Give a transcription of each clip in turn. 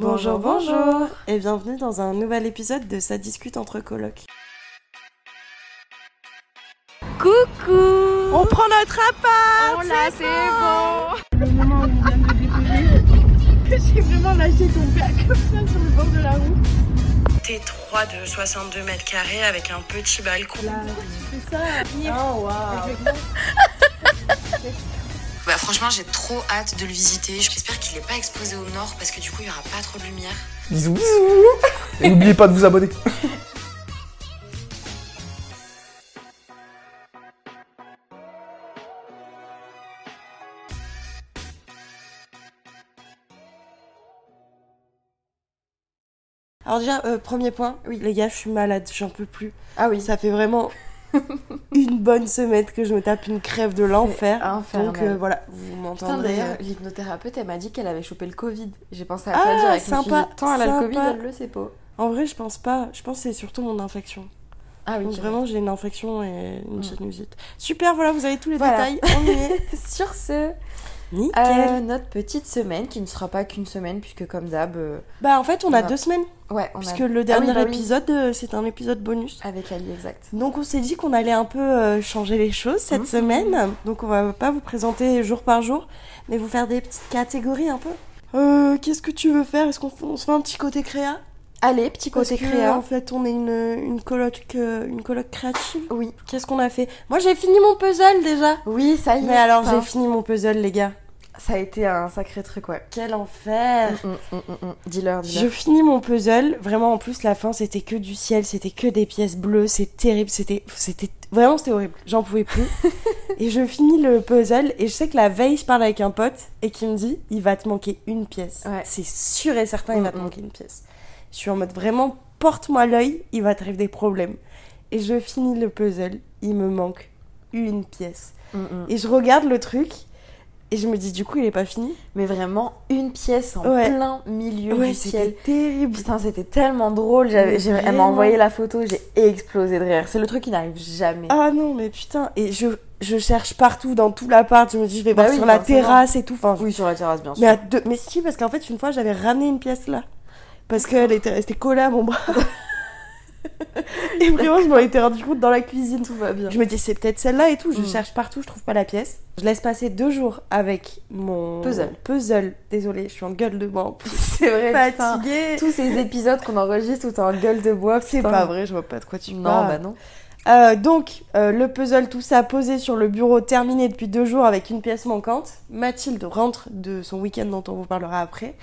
Bonjour, bonjour Et bienvenue dans un nouvel épisode de Ça discute entre colocs. Coucou On prend notre appart On l'a, c'est bon Le moment où on vient de décoller, j'ai vraiment lâché ton père comme ça sur le bord de la route. T3 de 62 mètres carrés avec un petit balcon. Là, tu fais ça. Oh wow Bah franchement j'ai trop hâte de le visiter. J'espère qu'il n'est pas exposé au nord parce que du coup il n'y aura pas trop de lumière. Bisous, bisous. Et n'oubliez pas de vous abonner. Alors déjà, euh, premier point, oui les gars, je suis malade, j'en peux plus. Ah oui, Ça fait vraiment une bonne semaine que je me tape une crève de l'enfer. Donc euh, voilà, vous Putain, m'entendrez. d'ailleurs, euh, l'hypnothérapeute, elle m'a dit qu'elle avait chopé le Covid. J'ai pensé à Ah, toi direct. Me suis sympa, Tant elle a le. Covid, elle le sait pas. En vrai, je pense pas. Je pense que c'est surtout mon infection. Ah oui, Donc vraiment, j'ai une infection et une Mm. sinusite. Super, voilà, vous avez tous les Voilà. détails. On y est. Sur ce, Nickel. euh, notre petite semaine, qui ne sera pas qu'une semaine, puisque comme d'hab, euh, Bah en fait, on a on a- deux semaines. ouais, on Puisque a... le dernier oui. épisode, euh, c'est un épisode bonus. Avec Ali, exact. Donc on s'est dit qu'on allait un peu changer les choses cette Mhm. semaine. Donc on va pas vous présenter jour par jour, mais vous faire des petites catégories un peu. Euh, Qu'est-ce que tu veux faire? Est-ce qu'on se fait un petit côté créa? Allez, petit Parce côté que, créa. En fait, on est une, une coloc euh, une coloc créative. Oui. Qu'est-ce qu'on a fait? Moi, j'ai fini mon puzzle déjà. Oui, ça y est. Mais alors, j'ai fini mon puzzle, les gars. Ça a été un sacré truc, ouais. Quel enfer Mm, mm, mm, mm. Dis-leur, Je finis mon puzzle. Vraiment, en plus, la fin, c'était que du ciel, c'était que des pièces bleues, c'est terrible, c'était, c'était, vraiment, c'était horrible. J'en pouvais plus. et je finis le puzzle et je sais que la veille, je parle avec un pote et qui me dit, il va te manquer une pièce. Ouais. C'est sûr et certain, il va te Mm, mm. manquer une pièce. Je suis en mode vraiment, porte-moi l'œil, il va t'arriver des problèmes. Et je finis le puzzle, il me manque une pièce. Mm, mm. Et je regarde le truc et je me dis, du coup, il est pas fini. Mais vraiment, une pièce en Ouais. plein milieu Ouais, du ciel. c'était terrible. Putain, c'était tellement drôle. Elle m'a envoyé la photo, j'ai explosé de rire. C'est le truc qui n'arrive jamais. Ah non, mais putain, et je, je cherche partout dans tout l'appart, je me dis je vais Bah voir oui, sur la terrasse et tout. Enfin, Oui, sur la terrasse, bien sûr. mais, à deux- mais si, parce qu'en fait, une fois, j'avais ramené une pièce là. Parce qu'elle était restée collée à mon bras. et vraiment, je m'en étais rendu compte dans la cuisine. Tout va bien. Je me dis, c'est peut-être celle-là et tout. Je Mm. cherche partout, je trouve pas la pièce. Je laisse passer deux jours avec mon Puzzle. puzzle. Désolée, je suis en gueule de bois. C'est vrai, putain. Fatiguée. Tous ces épisodes qu'on enregistre où t'es en gueule de bois, C'est pas vrai, je vois pas de quoi tu Non, parles. bah non. Euh, donc, euh, le puzzle, tout ça posé sur le bureau, terminé depuis deux jours avec une pièce manquante. Mathilde rentre de son week-end dont on vous parlera après.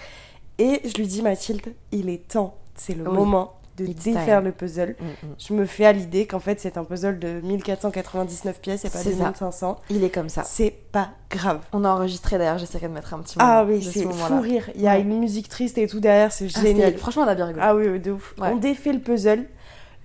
Et je lui dis, Mathilde, il est temps, c'est le Oui. moment de It's défaire time. le puzzle. Mm, mm. Je me fais à l'idée qu'en fait, c'est un puzzle de 1499 pièces et pas ça. 2500. Il est comme ça. C'est pas grave. On a enregistré d'ailleurs, j'essaierai de mettre un petit moment. Ah oui, de ce c'est moment-là. fou rire. Il y a Ouais. une musique triste et tout derrière, c'est Ah, génial. Franchement, on a bien rigolé. Ah oui, oui, de ouf. Ouais. On défait le puzzle.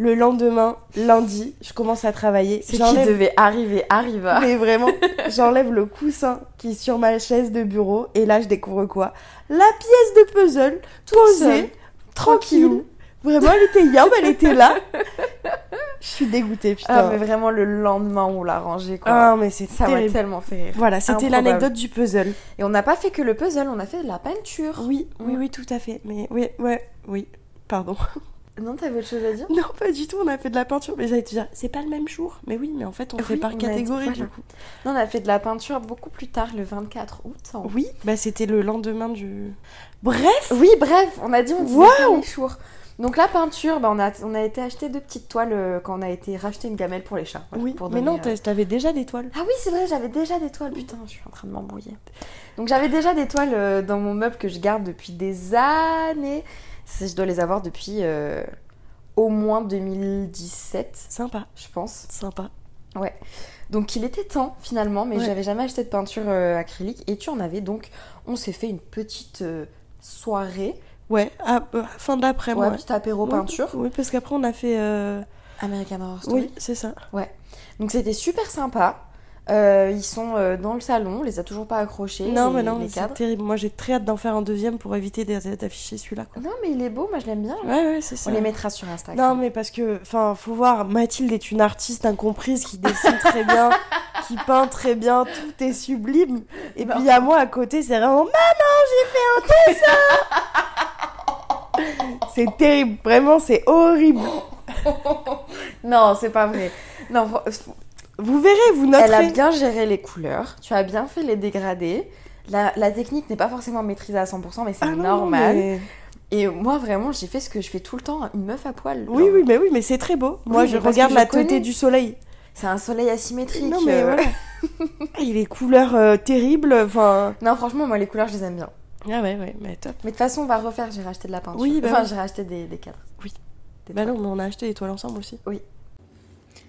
Le lendemain, lundi, je commence à travailler. Ce qui devait arriver arriva. Mais vraiment, j'enlève le coussin qui est sur ma chaise de bureau et là je découvre quoi? La pièce de puzzle, posée, tranquille. Vraiment, elle était yam, elle était là. Je suis dégoûtée, Ah, putain. mais vraiment, le lendemain, on l'a rangé, quoi. Ah, mais c'est ça m'a tellement fait rire. Voilà, c'était l'anecdote du puzzle. Et on n'a pas fait que le puzzle, on a fait de la peinture. Oui, oui, oui, tout à fait. Mais oui, ouais, oui. Pardon. Non, t'avais autre chose à dire? Non, pas du tout, on a fait de la peinture. Mais j'allais te dire, c'est pas le même jour. Mais oui, mais en fait, on fait Oui, par on a- catégorie voilà. du coup. Non, on a fait de la peinture beaucoup plus tard, le 24 août. en- Oui, bah c'était le lendemain du. Bref Oui, bref, on a dit on disait pas les jours. Donc la peinture, bah, on, a, on a été acheter deux petites toiles euh, quand on a été racheter une gamelle pour les chats. Voilà, Oui, pour mais donner, non, euh, t'avais déjà des toiles. Ah oui, c'est vrai, j'avais déjà des toiles. Putain, je suis en train de m'embrouiller. Donc j'avais déjà des toiles euh, dans mon meuble que je garde depuis des années. Je dois les avoir depuis euh, au moins 2017, Sympa, je pense. sympa. Donc il était temps finalement, mais Ouais. j'avais jamais acheté de peinture euh, acrylique. Et tu en avais donc, on s'est fait une petite euh, soirée, Ouais, à, fin d'après-midi. ouais, ouais. petit apéro peinture. Oui, parce qu'après on a fait. American Horror Story. Oui, c'est ça. Donc c'était super sympa. Euh, ils sont euh, dans le salon, on les a toujours pas accrochés. non, les- mais non, c'est terrible. Moi, j'ai très hâte d'en faire un deuxième pour éviter d'afficher celui-là. Non, mais il est beau, moi je l'aime bien. Ouais, ouais, c'est ça. On les mettra sur Instagram. Non, mais parce que, enfin, faut voir, Mathilde est une artiste incomprise qui dessine très bien, qui peint très bien, tout est sublime. Et Non. puis à moi à côté, c'est vraiment Maman, j'ai fait un dessin C'est terrible, vraiment, c'est horrible. Non, c'est pas vrai. Non, fr- Vous verrez, vous elle a noterez. bien géré les couleurs. Tu as bien fait les dégradés. La, la technique n'est pas forcément maîtrisée à 100%, mais c'est Ah non, normal. mais- Et moi, vraiment, j'ai fait ce que je fais tout le temps, une meuf à poil. Oui, Genre, oui, mais oui, mais c'est très beau. Moi, Oui, je regarde la teuté du soleil. C'est un soleil asymétrique. Non, mais euh. voilà. Et les couleurs euh, terribles, enfin. Non, franchement, moi, les couleurs, je les aime bien. Ah ouais, ouais, mais top. Mais de toute façon, on va refaire. J'ai racheté de la peinture. Oui, bah enfin, oui. j'ai racheté des, des cadres. Oui. Des Bah toiles. non, mais on a acheté les toiles ensemble aussi.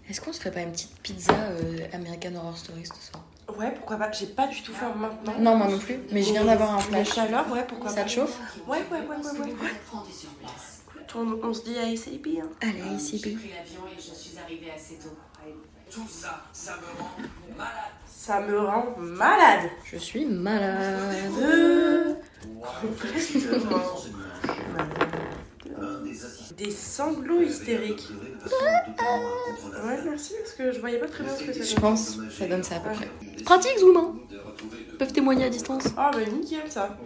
Est-ce qu'on se ferait pas une petite pizza euh, American Horror Story ce soir? Ouais, pourquoi pas. J'ai pas du tout faim maintenant. Non, moi non plus. Mais je viens d'avoir un La flash. chaleur, ouais, pourquoi Ça pas. te chauffe? Ouais, ouais, ouais, ouais, ouais. On, on se dit à SAP. Hein. Allez, ici, B. Ça me rend malade. Je suis malade. Euh, complètement. Des sanglots hystériques. Ouais, merci, parce que je voyais pas très bien ce que Je c'était. pense que ça donne ça à peu près. Pratique, Zoom, hein Ils peuvent témoigner à distance. Ah, bah nickel ça.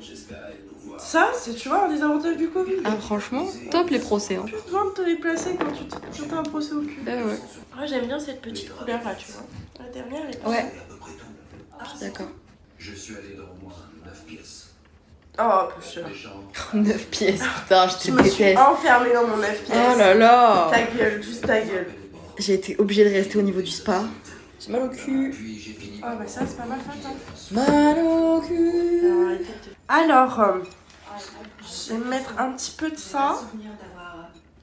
Ça, c'est, tu vois, un des avantages du Covid. Ah, franchement, top les procès, hein. Plus besoin de te déplacer quand tu t'as un procès au cul. Eh ouais, Moi, j'aime bien cette petite couleur là, tu vois. La dernière, elle est pas ouais. Je suis d'accord. Je suis allé dans au moins 9 pièces. Oh, cher. 9 pièces, putain, je Je te me suis enfermée dans mon 9 pièces. Oh là là Ta gueule, juste ta gueule. J'ai été obligée de rester au niveau du spa. J'ai mal au cul. Ah, bah ça, c'est pas mal fait, hein. Mal au cul. De- Alors, euh, je vais mettre un petit peu de ça.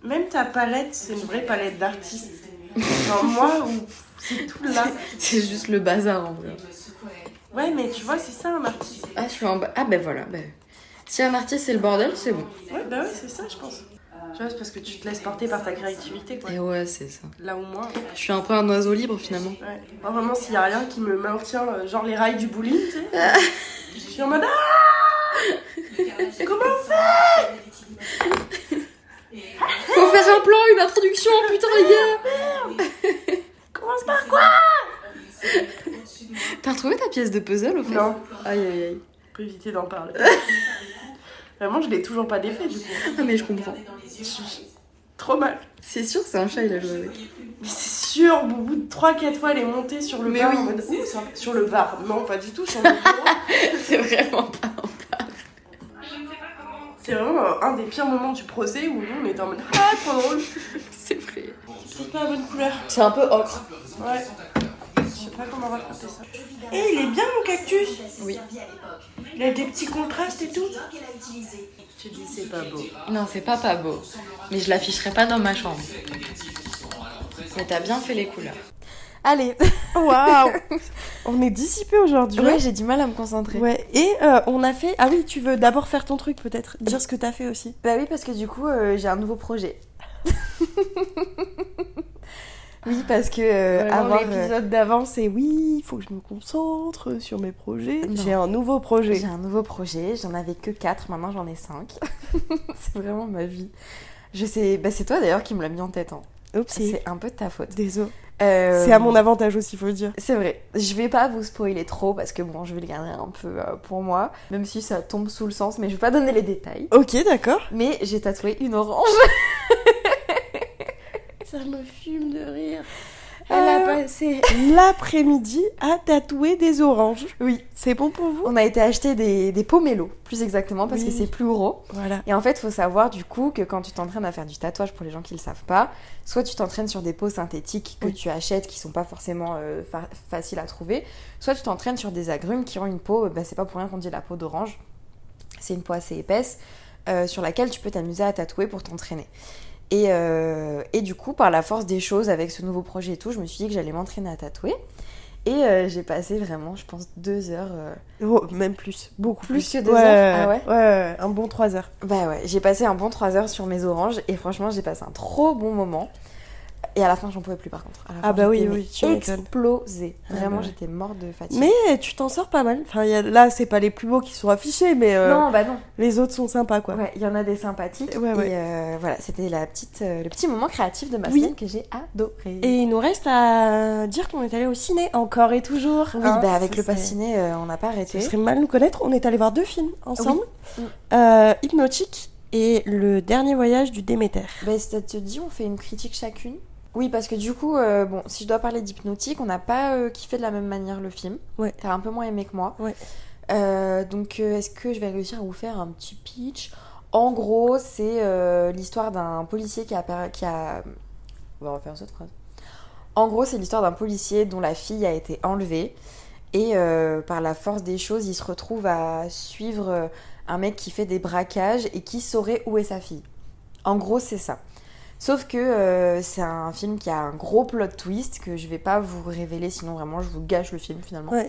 Même ta palette, c'est une vraie palette d'artiste. Genre moi, où c'est tout là. C'est juste le bazar en vrai. Ouais, mais tu vois, c'est ça un artiste. Ah, je suis en bas. Ah, ben voilà. Ben. Si un artiste c'est le bordel, c'est bon. Ouais, bah ouais, c'est ça, je pense. Tu vois, c'est parce que tu te laisses porter par ta créativité, quoi. Et ouais, c'est ça. Là où moi, Je suis un peu un oiseau libre finalement. ouais. Moi, vraiment, s'il y a rien qui me maintient, euh, genre les rails du bowling, tu sais. Je suis en mode Ah Comment on fait Faut faire un plan, une introduction, putain les gars Commence par quoi T'as retrouvé ta pièce de puzzle au fait Non, Aïe aïe aïe. On peut éviter d'en parler. Vraiment, je l'ai toujours pas défait, du coup. Ah mais je comprends. Je suis trop mal. C'est sûr, c'est un chat, il a joué avec. Mais c'est sûr, au bout de 3-4 fois, elle est montée sur le Mais bar. oui. en mode, Ouh, ça- sur le bar. Non, pas du tout, sur le bureau. c'est vraiment pas. C'est vraiment un des pires moments du procès où nous, on était en mode Ah, trop drôle. C'est vrai. C'est pas la bonne couleur. C'est un peu ocre. Ouais. Je sais pas comment raconter ça. Et il est bien mon cactus Oui. Il a des petits contrastes et tout. Tu dis c'est pas beau. Non, c'est pas pas beau. Mais je l'afficherai pas dans ma chambre. Mais t'as bien fait les couleurs. Allez. Waouh On est dissipé aujourd'hui. Ouais, j'ai du mal à me concentrer. Ouais, et euh, on a fait. Ah oui, tu veux d'abord faire ton truc peut-être Dire ce que t'as fait aussi. Bah oui, parce que du coup, euh, j'ai un nouveau projet. oui, parce que euh, euh, l'épisode d'avant, c'est oui, il faut que je me concentre sur mes projets. J'ai un nouveau projet. J'ai un nouveau projet, j'en avais que 4, maintenant j'en ai 5. c'est vraiment ma vie. Je sais, bah c'est toi d'ailleurs qui me l'a mis en tête. Hein. Oups, C'est un peu de ta faute. désolé. Euh, C'est à mon avantage aussi, faut le dire. C'est vrai. Je vais pas vous spoiler trop parce que bon, je vais le garder un peu euh, pour moi, même si ça tombe sous le sens, mais je vais pas donner les détails. Ok, d'accord. Mais j'ai tatoué une orange. Ça me fume de rire. Elle a a passé l'après-midi à tatouer des oranges. Oui. C'est bon pour vous? On a été acheter des, des pomelos, plus exactement, parce Oui. que c'est plus gros. Voilà. Et en fait, faut savoir du coup que quand tu t'entraînes à faire du tatouage, pour les gens qui le savent pas, soit tu t'entraînes sur des peaux synthétiques que Oui. tu achètes qui sont pas forcément euh, fa- faciles à trouver, soit tu t'entraînes sur des agrumes qui ont une peau, bah, c'est pas pour rien qu'on dit la peau d'orange, c'est une peau assez épaisse euh, sur laquelle tu peux t'amuser à tatouer pour t'entraîner. Et, euh, et du coup, par la force des choses, avec ce nouveau projet et tout, je me suis dit que j'allais m'entraîner à tatouer. Et euh, j'ai passé vraiment, je pense, deux heures. euh, Oh, même plus. Beaucoup Plus plus. que deux Ouais, heures Ah ouais ouais, un bon 3 heures. Bah ouais, j'ai passé un bon 3 heures sur mes oranges et franchement, j'ai passé un trop bon moment. Et à la fin, j'en pouvais plus par contre. À la Ah fin, bah oui, oui, tu explosée. Ah Vraiment, bah ouais. j'étais morte de fatigue. Mais tu t'en sors pas mal. Enfin, y a- là, c'est pas les plus beaux qui sont affichés, mais euh, non, bah non. les autres sont sympas, quoi. Ouais, il y en a des sympathiques. Ouais, ouais. Et euh, voilà, c'était la petite, euh, le petit moment créatif de ma Oui. semaine que j'ai adoré. Et il nous reste à dire qu'on est allé au ciné, encore et toujours. oui, hein. bah avec le pass ciné, on n'a pas Ce arrêté. serait mal nous connaître. On est allé voir deux films ensemble. Mm. Hypnotique et Le Dernier Voyage du Déméter. Bah, ça te dit, on fait une critique chacune Oui, parce que du coup, euh, bon, si je dois parler d'hypnotique, on n'a pas euh, kiffé de la même manière le film. Ouais. T'as un peu moins aimé que moi. Ouais. Euh, donc, euh, est-ce que je vais réussir à vous faire un petit pitch? En gros, c'est l'histoire d'un policier qui a, qui a. On va refaire cette phrase. En gros, c'est l'histoire d'un policier dont la fille a été enlevée. Et par la force des choses, il se retrouve à suivre un mec qui fait des braquages et qui saurait où est sa fille. En gros, c'est ça. Sauf que euh, c'est un film qui a un gros plot twist que je vais pas vous révéler, sinon vraiment je vous gâche le film finalement. Ouais.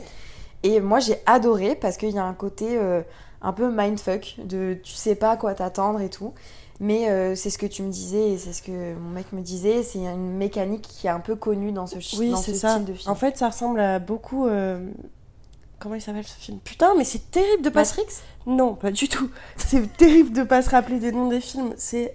Et moi j'ai adoré parce qu'il y a un côté euh, un peu mindfuck, de tu sais pas à quoi t'attendre et tout. Mais euh, c'est ce que tu me disais et c'est ce que mon mec me disait, c'est une mécanique qui est un peu connue dans ce, Oui, dans ce ça. style de film. En fait, ça ressemble à beaucoup. Comment il s'appelle ce film? Putain, mais c'est terrible de pas se... Matrix? Non, pas du tout. C'est terrible de pas se rappeler des noms des films. C'est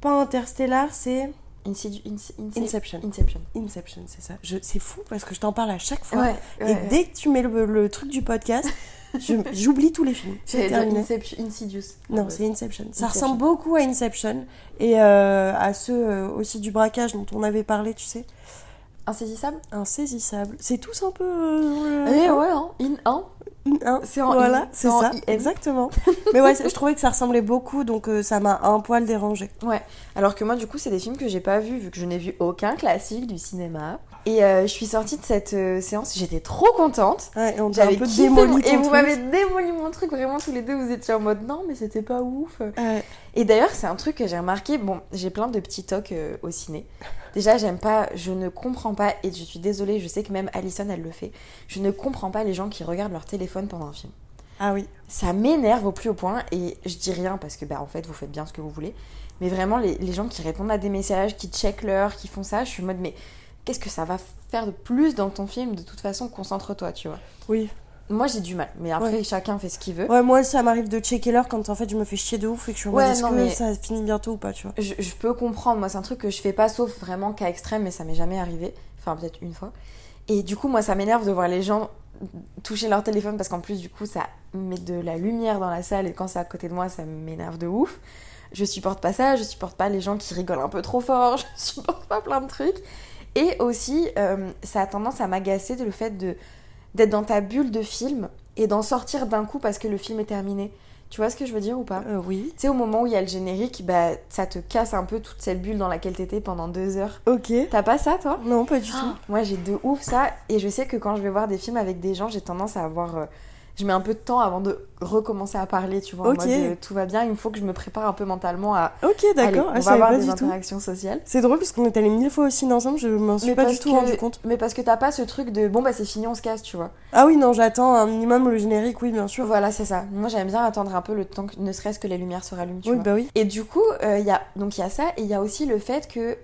pas Interstellar, c'est Inception. Inception. Inception, c'est ça. Je... C'est fou parce que je t'en parle à chaque fois. Ouais, Et ouais, dès que tu mets le, le truc du podcast, j'oublie tous les films. C'est terminé. Inception- Insidious. Non, c'est Inception. Ça Inception. ressemble beaucoup à Inception et euh, à ceux euh, aussi du braquage dont on avait parlé, tu sais. Insaisissable? Insaisissable. C'est tous un peu. euh, Eh hein, ouais, hein. In, hein. Hein, C'est en Voilà, c'est en ça, exactement. Mais ouais, je trouvais que ça ressemblait beaucoup, donc euh, ça m'a un poil dérangé. Ouais, alors que moi du coup c'est des films que j'ai pas vus vu que je n'ai vu aucun classique du cinéma. Et euh, je suis sortie de cette euh, séance, j'étais trop contente. Ouais, et on un peu démoli Et vous m'avez démoli mon truc, vraiment tous les deux vous étiez en mode non mais c'était pas ouf. Ouais. Et d'ailleurs c'est un truc que j'ai remarqué, bon j'ai plein de petits tocs au ciné. Déjà j'aime pas, je ne comprends pas, et je suis désolée, je sais que même Alison elle le fait, je ne comprends pas les gens qui regardent leur téléphone pendant un film. Ah oui. Ça m'énerve au plus haut point et je dis rien parce que bah en fait vous faites bien ce que vous voulez. Mais vraiment les, les gens qui répondent à des messages, qui checkent l'heure, qui font ça, je suis en mode mais qu'est-ce que ça va faire de plus dans ton film De toute façon concentre-toi tu vois. Oui. Moi j'ai du mal, mais après Ouais. chacun fait ce qu'il veut. Ouais, moi ça m'arrive de checker l'heure quand en fait je me fais chier de ouf et que je suis Ouais, est-ce que mais- ça finit bientôt ou pas, tu vois. Je, je peux comprendre, moi c'est un truc que je fais pas sauf vraiment cas extrême, mais ça m'est jamais arrivé. Enfin peut-être une fois. Et du coup moi ça m'énerve de voir les gens toucher leur téléphone parce qu'en plus du coup ça met de la lumière dans la salle et quand c'est à côté de moi ça m'énerve de ouf. Je supporte pas ça, je supporte pas les gens qui rigolent un peu trop fort, je supporte pas plein de trucs. Et aussi euh, ça a tendance à m'agacer de le fait de d'être dans ta bulle de film et d'en sortir d'un coup parce que le film est terminé. Tu vois ce que je veux dire ou pas? Euh, oui. tu sais, au moment où il y a le générique, bah, ça te casse un peu toute cette bulle dans laquelle t'étais pendant deux heures. Ok. T'as pas ça, toi? Non, pas du tout. Ah, Moi, j'ai de ouf ça. Et je sais que quand je vais voir des films avec des gens, j'ai tendance à avoir. Je mets un peu de temps avant de recommencer à parler, tu vois. En Ok. mode, euh, tout va bien, il me faut que je me prépare un peu mentalement à. Ok, d'accord. on Ah, va avoir des tout. interactions sociales. C'est drôle parce qu'on est allés mille fois au ciné ensemble, je m'en suis pas du tout que- rendu compte. Mais parce que t'as pas ce truc de bon, bah c'est fini, on se casse, tu vois. Ah oui, non, j'attends un minimum le générique, oui, bien sûr. Voilà, c'est ça. Moi, j'aime bien attendre un peu le temps que ne serait-ce que les lumières se rallument, tu Oui, vois. bah oui. Et du coup, euh, y a donc il y a ça et il y a aussi le fait que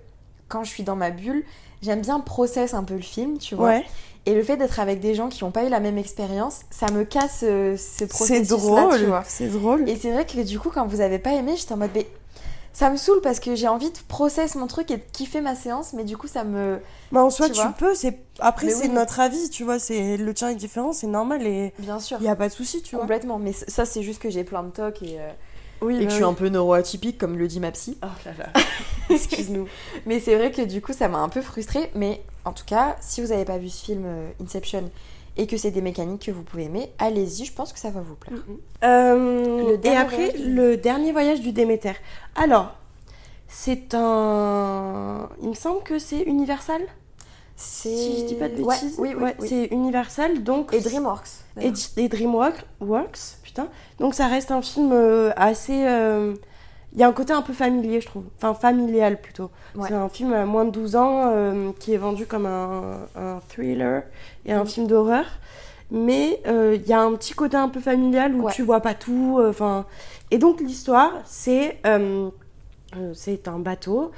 quand je suis dans ma bulle, j'aime bien process un peu le film, tu vois. Ouais. Et le fait d'être avec des gens qui n'ont pas eu la même expérience, ça me casse euh, ce C'est processus là, drôle. tu vois. C'est drôle. Et c'est vrai que du coup, quand vous avez pas aimé, j'étais en mode mais ça me saoule parce que j'ai envie de process mon truc et de kiffer ma séance, mais du coup ça me Bah, en soi, tu peux. C'est après, c'est oui. notre avis, tu vois. C'est le tien est différent, c'est normal et bien sûr il y a pas de souci, tu vois. complètement. Mais ça c'est juste que j'ai plein de tocs et, euh, Oui, et que bah je suis un peu neuroatypique comme le dit ma psy. Oh là là. Excuse-nous. Mais c'est vrai que du coup, ça m'a un peu frustrée. Mais en tout cas, si vous n'avez pas vu ce film euh, Inception et que c'est des mécaniques que vous pouvez aimer, allez-y, je pense que ça va vous plaire. Euh, Le et dernier après, voyage du- le dernier voyage du Déméter. Alors, c'est un. Il me semble que c'est Universal? C'est... Si je dis pas de Ouais, bêtises. oui, oui, Ouais, oui. c'est Universal, donc. Et DreamWorks. Et, DreamWorks, Works, putain. Donc ça reste un film euh, assez. euh, Il y a un côté un peu familier, je trouve. Enfin, familial plutôt. Ouais. C'est un film à moins de 12 ans euh, qui est vendu comme un, un thriller et un Mm. film d'horreur. Mais euh, il y a un petit côté un peu familial où Ouais. tu vois pas tout. euh, et donc l'histoire, c'est euh, c'est un bateau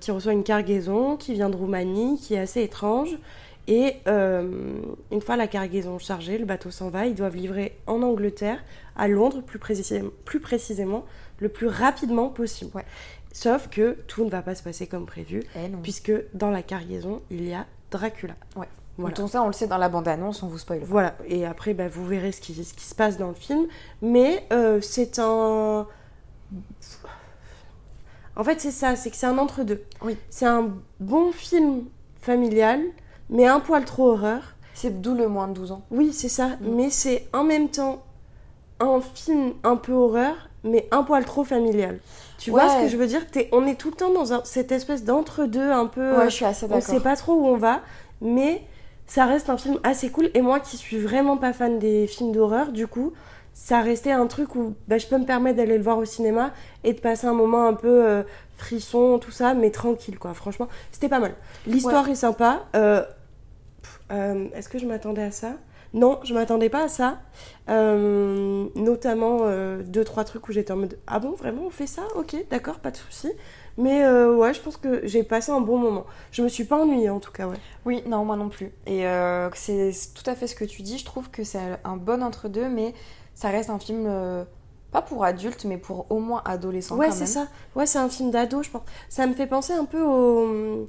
qui reçoit une cargaison qui vient de Roumanie, qui est assez étrange. Et euh, une fois la cargaison chargée, le bateau s'en va. Ils doivent livrer en Angleterre, à Londres plus, précisément, plus précisément, le plus rapidement possible. Ouais. Sauf que tout ne va pas se passer comme prévu, Eh puisque dans la cargaison, il y a Dracula. Ouais. Voilà. Donc ça, on le sait dans la bande-annonce, on vous spoil. Voilà, et après, bah, vous verrez ce qui, ce qui se passe dans le film. Mais euh, c'est un. En fait, c'est ça, c'est que c'est un entre-deux. Oui. C'est un bon film familial, mais un poil trop horreur. C'est d'où le moins de 12 ans. Oui, c'est ça, Mm. mais c'est en même temps un film un peu horreur, mais un poil trop familial. Tu vois ce que je veux dire? On est tout le temps dans un- cette espèce d'entre-deux un peu. Ouais, je suis assez On d'accord. sait pas trop où on va, mais ça reste un film assez cool. Et moi qui suis vraiment pas fan des films d'horreur, du coup, ça restait un truc où bah, je peux me permettre d'aller le voir au cinéma et de passer un moment un peu euh, frisson, tout ça, mais tranquille quoi. Franchement, c'était pas mal. L'histoire est sympa. Euh, euh, Est-ce que je m'attendais à ça? Non, je m'attendais pas à ça. Notamment deux trois trucs où j'étais en mode ah bon vraiment on fait ça? Ok, d'accord, pas de souci. Mais euh, ouais, je pense que j'ai passé un bon moment. Je me suis pas ennuyée en tout cas, ouais. Oui, non, moi non plus. Et euh, c'est tout à fait ce que tu dis. Je trouve que c'est un bon entre-deux, mais ça reste un film euh, pas pour adultes, mais pour au moins adolescents ouais, c'est ça. Ouais, c'est un film d'ado, je pense. Ça me fait penser un peu au,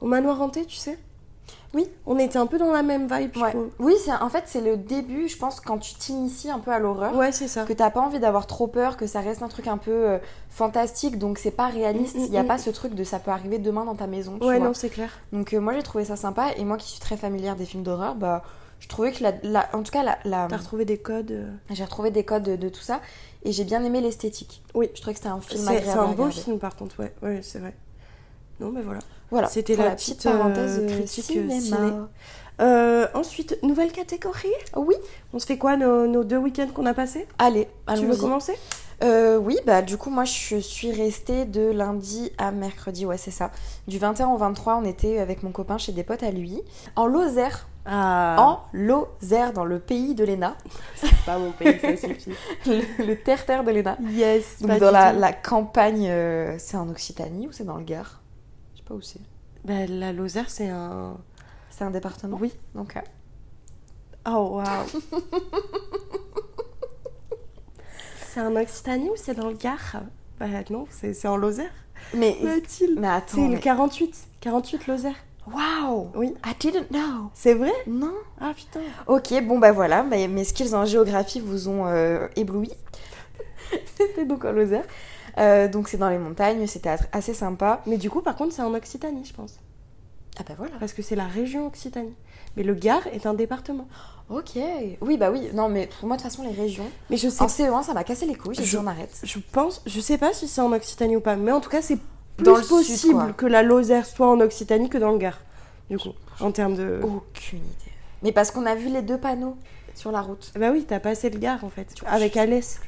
au Manoir hanté, tu sais? Oui. On était un peu dans la même vibe, Ouais. Oui, c'est en fait c'est le début, je pense, quand tu t'inities un peu à l'horreur. Ouais, c'est ça. Que t'as pas envie d'avoir trop peur, que ça reste un truc un peu euh, fantastique, donc c'est pas réaliste. Mm, mm, Il y a mm. pas ce truc de ça peut arriver demain dans ta maison. Tu Ouais, vois. non, c'est clair. Donc euh, moi j'ai trouvé ça sympa et moi qui suis très familière des films d'horreur, bah je trouvais que la, la- en tout cas la, la- T'as retrouvé des codes. euh, j'ai retrouvé des codes de, de tout ça et j'ai bien aimé l'esthétique. Oui. Je trouvais que c'était un film C'est agréable c'est un beau film, par contre, ouais. Ouais, c'est vrai. Non, mais voilà. Voilà. C'était la petite, petite parenthèse euh, critique, cinéma. ciné. Euh, ensuite, nouvelle catégorie. Oui. On se fait quoi nos, nos deux week-ends qu'on a passés? Allez, Tu veux commencer? Euh, oui, bah du coup moi je suis restée de lundi à mercredi, ouais c'est ça. Du 21 au 23, on était avec mon copain chez des potes à lui, en Lozère, Ah. en Lozère, dans le pays de Léna, Pas mon pays, ça suffit. le, le terre-terre de Léna. Yes. Donc pas dans du la, tout. la campagne, euh, c'est en Occitanie ou c'est dans le Gard? Je sais pas où c'est. Bah, la Lozère, c'est un. C'est un département Oui. Donc, euh, Oh waouh. c'est en Occitanie ou c'est dans le Gard? Bah non, c'est c'est en Lozère. Mais, Mathilde. mais attends, C'est le mais- 48. 48 Lozère. Waouh Oui. I didn't know C'est vrai? Non Ah putain. Ok, bon bah voilà, bah, mes skills en géographie vous ont euh, ébloui. C'était donc en Lozère. Euh, donc c'est dans les montagnes, c'était assez sympa. Mais du coup, par contre, c'est en Occitanie, je pense. Ah bah voilà. Parce que c'est la région Occitanie. Mais le Gard est un département. Ok. Oui bah oui, non mais pour moi de toute façon les régions. Mais je sais En CE1 ça m'a cassé les couilles, j'ai dit Je- on arrête. Je pense, je sais pas si c'est en Occitanie ou pas, mais en tout cas, c'est plus Dans sud, possible que la Lozère soit en Occitanie que dans le Gard. Du coup, en termes de. Aucune idée. Mais parce qu'on a vu les deux panneaux sur la route. Bah oui, t'as passé le Gard en fait, avec Alès.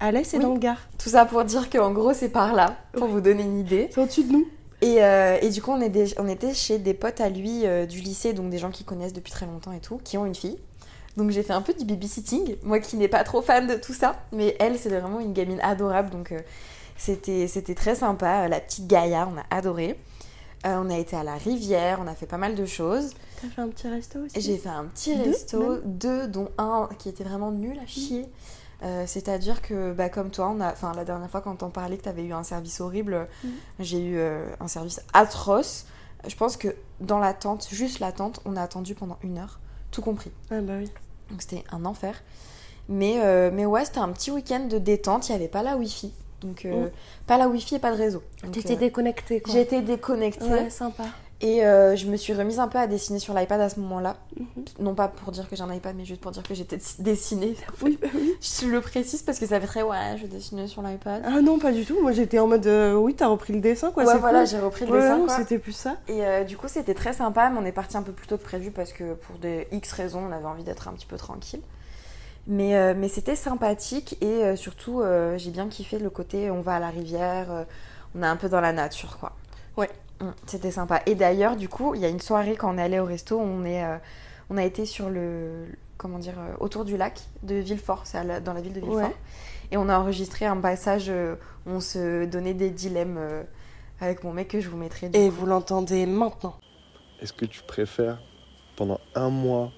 Alès est Oui. dans le Gard. Tout ça pour dire qu'en gros c'est par là, pour vous donner une idée. C'est au-dessus de nous. Et, euh, et du coup, on, est des- on était chez des potes à lui euh, du lycée, donc des gens qui connaissent depuis très longtemps et tout, qui ont une fille. Donc j'ai fait un peu du babysitting, moi qui n'ai pas trop fan de tout ça, mais elle, c'est vraiment une gamine adorable, donc euh, c'était très sympa. La petite Gaïa, on a adoré. Euh, on a été à la rivière, on a fait pas mal de choses. T'as fait un petit resto aussi. J'ai fait un petit Deux, resto, même deux, dont un qui était vraiment nul à chier. Euh, C'est-à-dire que, bah, comme toi, on a, enfin, la dernière fois quand on parlait que tu avais eu un service horrible, j'ai eu euh, un service atroce. Je pense que dans l'attente, juste l'attente, on a attendu pendant une heure, tout compris. Ah bah oui. Donc c'était un enfer. Mais, euh, mais ouais, c'était un petit week-end de détente, il n'y avait pas la wifi. Donc, euh, Mhm. pas la wifi et pas de réseau. Donc, T'étais euh, déconnectée quoi. Été déconnectée. Ouais, sympa. Et euh, je me suis remise un peu à dessiner sur l'iPad à ce moment-là. Mhm. Non pas pour dire que j'ai un iPad, mais juste pour dire que j'étais dessinée. Oui, bah oui. Je le précise parce que ça fait très ouais, je dessinais sur l'iPad. Ah non, pas du tout. Moi j'étais en mode euh, oui, t'as repris le dessin quoi. ouais, voilà, cool. j'ai repris le Ouais, dessin. c'était plus ça. Et euh, du coup, c'était très sympa, mais on est parti un peu plus tôt que prévu parce que pour des X raisons, on avait envie d'être un petit peu tranquille. Mais, euh, mais c'était sympathique et euh, surtout, euh, j'ai bien kiffé le côté on va à la rivière, euh, on est un peu dans la nature quoi. Ouais. Mm, C'était sympa. Et d'ailleurs, du coup, il y a une soirée quand on est allé au resto, on, est, euh, on a été sur le. Comment dire euh, Autour du lac de Villefort, c'est la- dans la ville de Villefort. Ouais. Et on a enregistré un passage où on se donnait des dilemmes euh, avec mon mec que je vous mettrai. du Et coup. vous l'entendez maintenant. Est-ce que tu préfères, pendant un mois,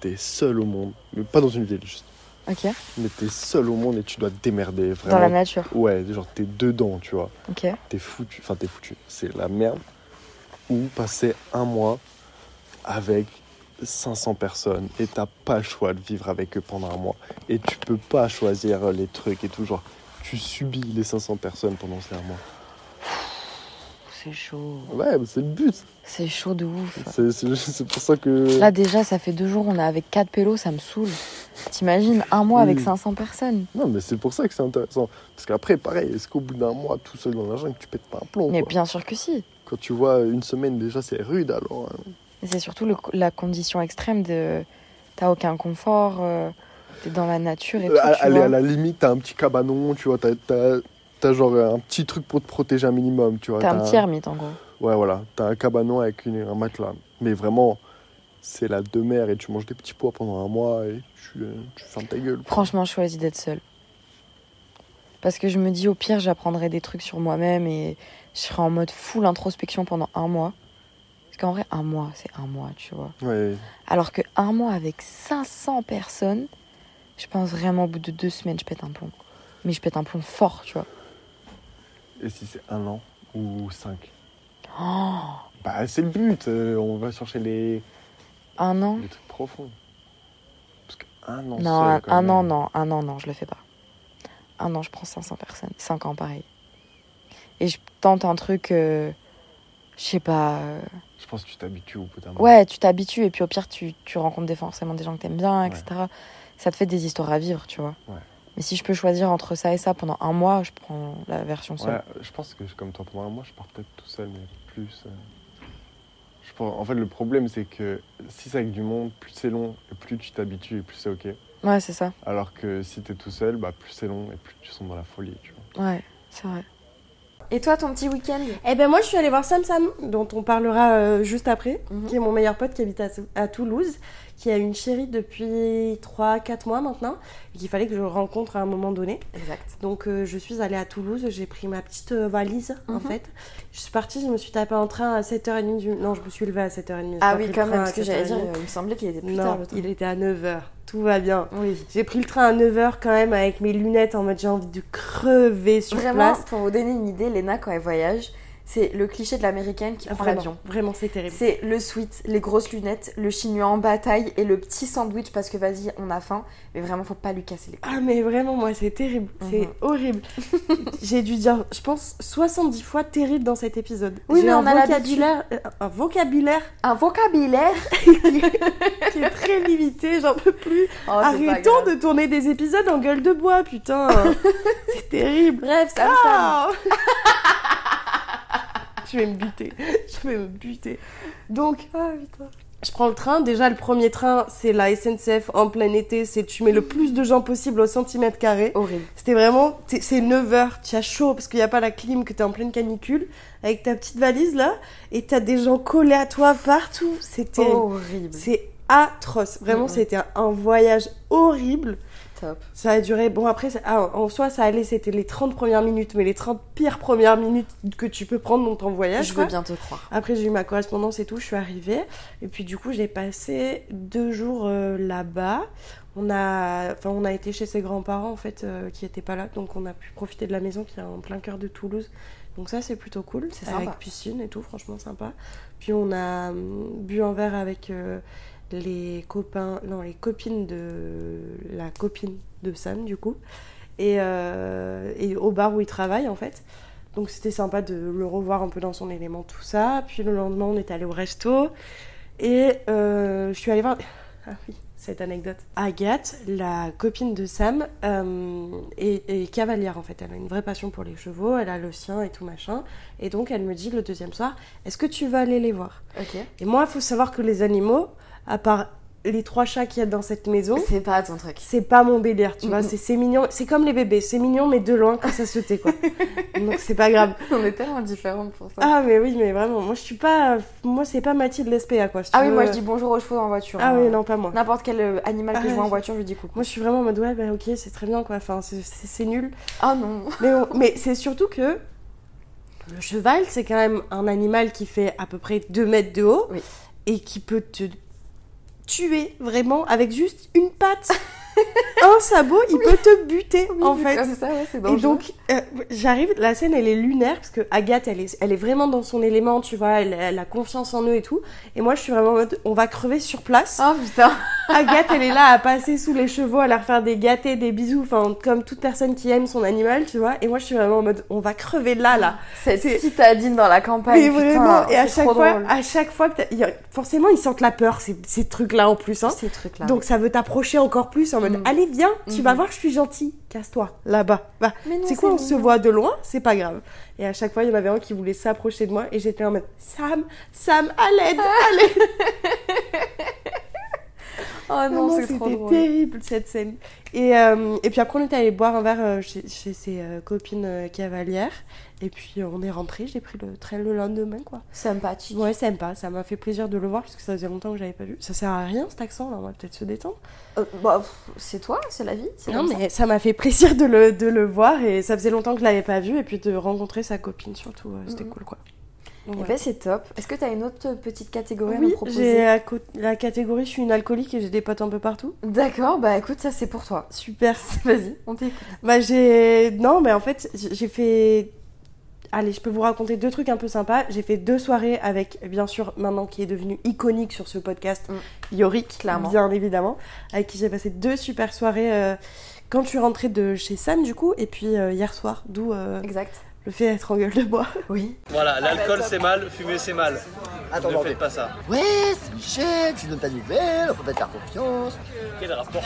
t'es seul au monde, mais pas dans une ville juste, Ok. mais t'es seul au monde et tu dois te démerder vraiment. Dans la nature. Ouais, genre t'es dedans, tu vois. Ok. T'es foutu, enfin t'es foutu, c'est la merde. ou passer un mois avec 500 personnes et t'as pas le choix de vivre avec eux pendant un mois. Et tu peux pas choisir les trucs et tout. Genre, tu subis les 500 personnes pendant ces un mois. C'est chaud. Ouais, mais c'est le but. C'est chaud de ouf. C'est- pour ça que. Là déjà, ça fait deux jours, on est avec quatre pélos, ça me saoule. T'imagines un mois avec Oui. 500 personnes Non, mais c'est pour ça que c'est intéressant. Parce qu'après, pareil, est-ce qu'au bout d'un mois, tout seul dans la jungle, tu pètes pas un plomb Mais quoi? bien sûr que si. Quand tu vois une semaine, déjà, c'est rude alors. hein. C'est surtout le- la condition extrême de. T'as aucun confort, euh, t'es dans la nature et tout. Euh, à, tu vois. à la limite, t'as un petit cabanon, tu vois, t'as, t'as- t'as genre un petit truc pour te protéger un minimum, tu vois. T'es un t'as petit ermite en gros. Ouais, voilà, t'as un cabanon avec une- un matelas. Mais vraiment, c'est la demeure et tu manges des petits pois pendant un mois et tu, euh, tu fermes ta gueule. Franchement, je choisis d'être seule. Parce que je me dis, au pire, j'apprendrai des trucs sur moi-même et je serai en mode full introspection pendant un mois. Parce qu'en vrai, un mois, c'est un mois, tu vois. Ouais, Alors que un mois avec 500 personnes, je pense vraiment au bout de deux semaines, je pète un plomb. Mais je pète un plomb fort, tu vois. Et si c'est un an ou cinq Oh, Bah, c'est le but, euh, on va chercher les, un an les trucs profonds. Parce qu'un an Non, seul, un, an, non, un an, non, je le fais pas. Un an, je prends 500 personnes. Cinq ans, pareil. Et je tente un truc, euh, je sais pas. euh, Je pense que tu t'habitues au bout d'un moment. Ouais, tu t'habitues et puis au pire, tu, tu rencontres des, forcément des gens que t'aimes bien, etc. Ça te fait des histoires à vivre, tu vois. Ouais. Mais si je peux choisir entre ça et ça pendant un mois, je prends la version seule. Ouais, je pense que comme toi, pendant un mois, je pars peut-être tout seul, mais plus. euh, je pense- En fait, le problème, c'est que si c'est avec du monde, plus c'est long, et plus tu t'habitues, et plus c'est ok. Ouais, c'est ça. Alors que si t'es tout seul, bah, plus c'est long, et plus tu sens dans la folie, tu vois. Ouais, c'est vrai. Et toi, ton petit week-end? Eh ben moi je suis allée voir Sam Sam, dont on parlera euh, juste après, Mhm. qui est mon meilleur pote qui habite à, à Toulouse, qui a une chérie depuis 3-4 mois maintenant, et qu'il fallait que je rencontre à un moment donné. Exact. Donc euh, je suis allée à Toulouse, j'ai pris ma petite euh, valise en Mhm. fait. Je suis partie, je me suis tapée en train à 7h30 du... Non, je me suis levée à 7h30. j'ai Ah oui, quand même, parce que j'allais dire, 7h30. il me semblait qu'il était plus Non, tard le train. il était à 9h, tout va bien. Oui. J'ai pris le train à 9h quand même avec mes lunettes en mode j'ai envie de crever sur Vraiment, place. pour vous donner une idée, Léna, quand elle voyage, c'est le cliché de l'américaine qui Ah, prend vraiment, l'avion. vraiment c'est terrible. C'est le sweat, les grosses lunettes, le chignon en bataille et le petit sandwich parce que vas-y, on a faim. Mais vraiment, faut pas lui casser les couilles. Ah mais vraiment moi c'est terrible, c'est Mhm. horrible. J'ai dû dire je pense 70 fois terrible dans cet épisode. Oui, mais un on a vocabulaire euh, un vocabulaire Un vocabulaire qui est très limité, j'en peux plus. Oh, Arrêtons de tourner des épisodes en gueule de bois, putain. c'est terrible. Bref, ça me Ah je vais me buter. Je vais me buter. Donc, ah putain. Je prends le train. Déjà, le premier train, c'est la SNCF en plein été. C'est tu mets le plus de gens possible au centimètre carré. Horrible. C'était vraiment, c'est 9h, tu as chaud parce qu'il n'y a pas la clim, que t'es en pleine canicule, avec ta petite valise là, et t'as des gens collés à toi partout. Terrible. Horrible. C'est atroce. Vraiment, Mhm. c'était un voyage horrible. Top. Ça a duré, bon après, ça- ah, en soi, ça allait, c'était les 30 premières minutes, mais les 30 pires premières minutes que tu peux prendre dans ton voyage. Je quoi. veux bien te croire. Après, j'ai eu ma correspondance et tout, je suis arrivée. Et puis, du coup, j'ai passé deux jours euh, là-bas. On a, enfin, on a été chez ses grands-parents, en fait, euh, qui n'étaient pas là. Donc, on a pu profiter de la maison qui est en plein cœur de Toulouse. Donc, ça, c'est plutôt cool. C'est Avec piscine et tout, franchement sympa. Puis, on a hum, bu un verre avec euh, les copains, non, les copines de la copine de Sam, du coup. Et, euh, et au bar où il travaille, en fait. Donc c'était sympa de le revoir un peu dans son élément, tout ça. Puis le lendemain, on est allé au resto. Et euh, je suis allée voir. Ah oui, cette anecdote. Agathe, la copine de Sam, euh, est, est cavalière en fait. Elle a une vraie passion pour les chevaux, elle a le sien et tout machin. Et donc elle me dit le deuxième soir Est-ce que tu vas aller les voir? Ok. Et moi, il faut savoir que les animaux, à part les trois chats qu'il y a dans cette maison, C'est pas ton truc. c'est pas mon délire, tu vois. C'est mignon. C'est comme les bébés, c'est mignon, mais de loin quand ça se tait, quoi. donc c'est pas grave. On est tellement différentes pour ça. Ah mais oui, mais vraiment, moi je suis pas, moi c'est pas Mathilde l'SPA quoi. si Ah oui, veux. moi je dis bonjour aux chevaux en voiture. Ah hein. oui, non pas moi. N'importe quel euh, animal que Ah, je vois en voiture, je lui dis coucou. Moi je suis vraiment en mode ouais bah ok c'est très bien quoi. Enfin c'est- nul. Ah non. Mais on- mais c'est surtout que le cheval c'est quand même un animal qui fait à peu près 2 mètres de haut Oui. et qui peut te tuer vraiment avec juste une patte. un sabot, il peut te buter Oui, en fait. Comme ça, ouais, c'est Et donc, euh, j'arrive, la scène elle est lunaire parce que Agathe elle est, elle est vraiment dans son élément, tu vois, elle, elle a confiance en eux et tout. Et moi je suis vraiment en mode, on va crever sur place. Oh putain. Agathe elle est là à passer sous les chevaux, à leur faire des gâtés, des bisous, enfin comme toute personne qui aime son animal, tu vois. Et moi je suis vraiment en mode, on va crever là, là. Cette citadine dans la campagne. Mais putain, vraiment, et à chaque fois, à chaque fois que forcément ils sentent la peur, ces, ces trucs-là en plus, hein. Ces trucs-là. Donc ça veut t'approcher encore plus en mode, Mm. allez viens, tu vas voir, je suis gentil, casse-toi, là-bas, va. C'est quoi, on se voit de loin, c'est pas grave. Et à chaque fois, il y en avait un qui voulait s'approcher de moi et j'étais en mode Sam, Sam, à l'aide, à l'aide. Oh non, trop C'était terrible cette scène. Et, euh, et puis après, on était allé boire un verre euh, chez, chez ses euh, copines cavalières. Et puis on est rentré, j'ai pris le train le lendemain, quoi. Sympathique. Ouais, sympa, ça m'a fait plaisir de le voir parce que ça faisait longtemps que j'avais pas vu. Ça sert à rien cet accent là, on va peut-être se détendre. Euh, bah, c'est toi, c'est la vie. Non, mais ça m'a fait plaisir de le, de le voir et ça faisait longtemps que je l'avais pas vu et puis de rencontrer sa copine surtout, c'était cool quoi. Donc, Eh voilà. ben, c'est top. Est-ce que tu as une autre petite catégorie à oui, nous proposer? j'ai la, catégorie je suis une alcoolique et j'ai des potes un peu partout. D'accord, bah écoute, ça c'est pour toi. Super. Vas-y, on t'écoute. Bah j'ai non mais en fait j'ai fait allez je peux vous raconter deux trucs un peu sympas. J'ai fait deux soirées avec bien sûr maintenant qui est devenu iconique sur ce podcast Mm. Yorick Clairement. bien évidemment avec qui j'ai passé deux super soirées euh, quand je suis rentrée de chez Sam du coup et puis euh, hier soir d'où euh, Exact. Le fait d'être en gueule de bois. Oui. Voilà, l'alcool c'est mal, fumer c'est mal. Attends, ne faites pas ça. Ouais, c'est Michel, tu donnes pas de nouvelles, on peut pas te faire confiance. Quel rapport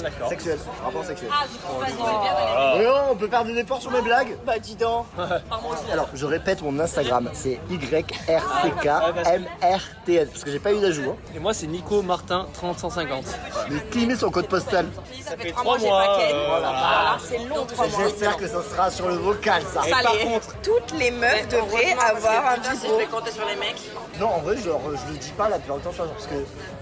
D'accord. Sexuel, rapport sexuel. Oh. Mais non, on peut faire des efforts sur mes blagues Bah dis donc Alors, je répète mon Instagram, c'est YRCKMRTN, parce que j'ai pas eu d'ajout. Hein. Et moi c'est Nico Martin 30-150. Mais qui met son code postal Ça fait 3 mois. euh, voilà. C'est long, trois mois. J'espère que ça sera sur le vocal, ça. Et par contre, Toutes les meufs devraient avoir un bibeau. Non, en vrai, genre, je le dis pas la plupart du temps, tu vois, parce que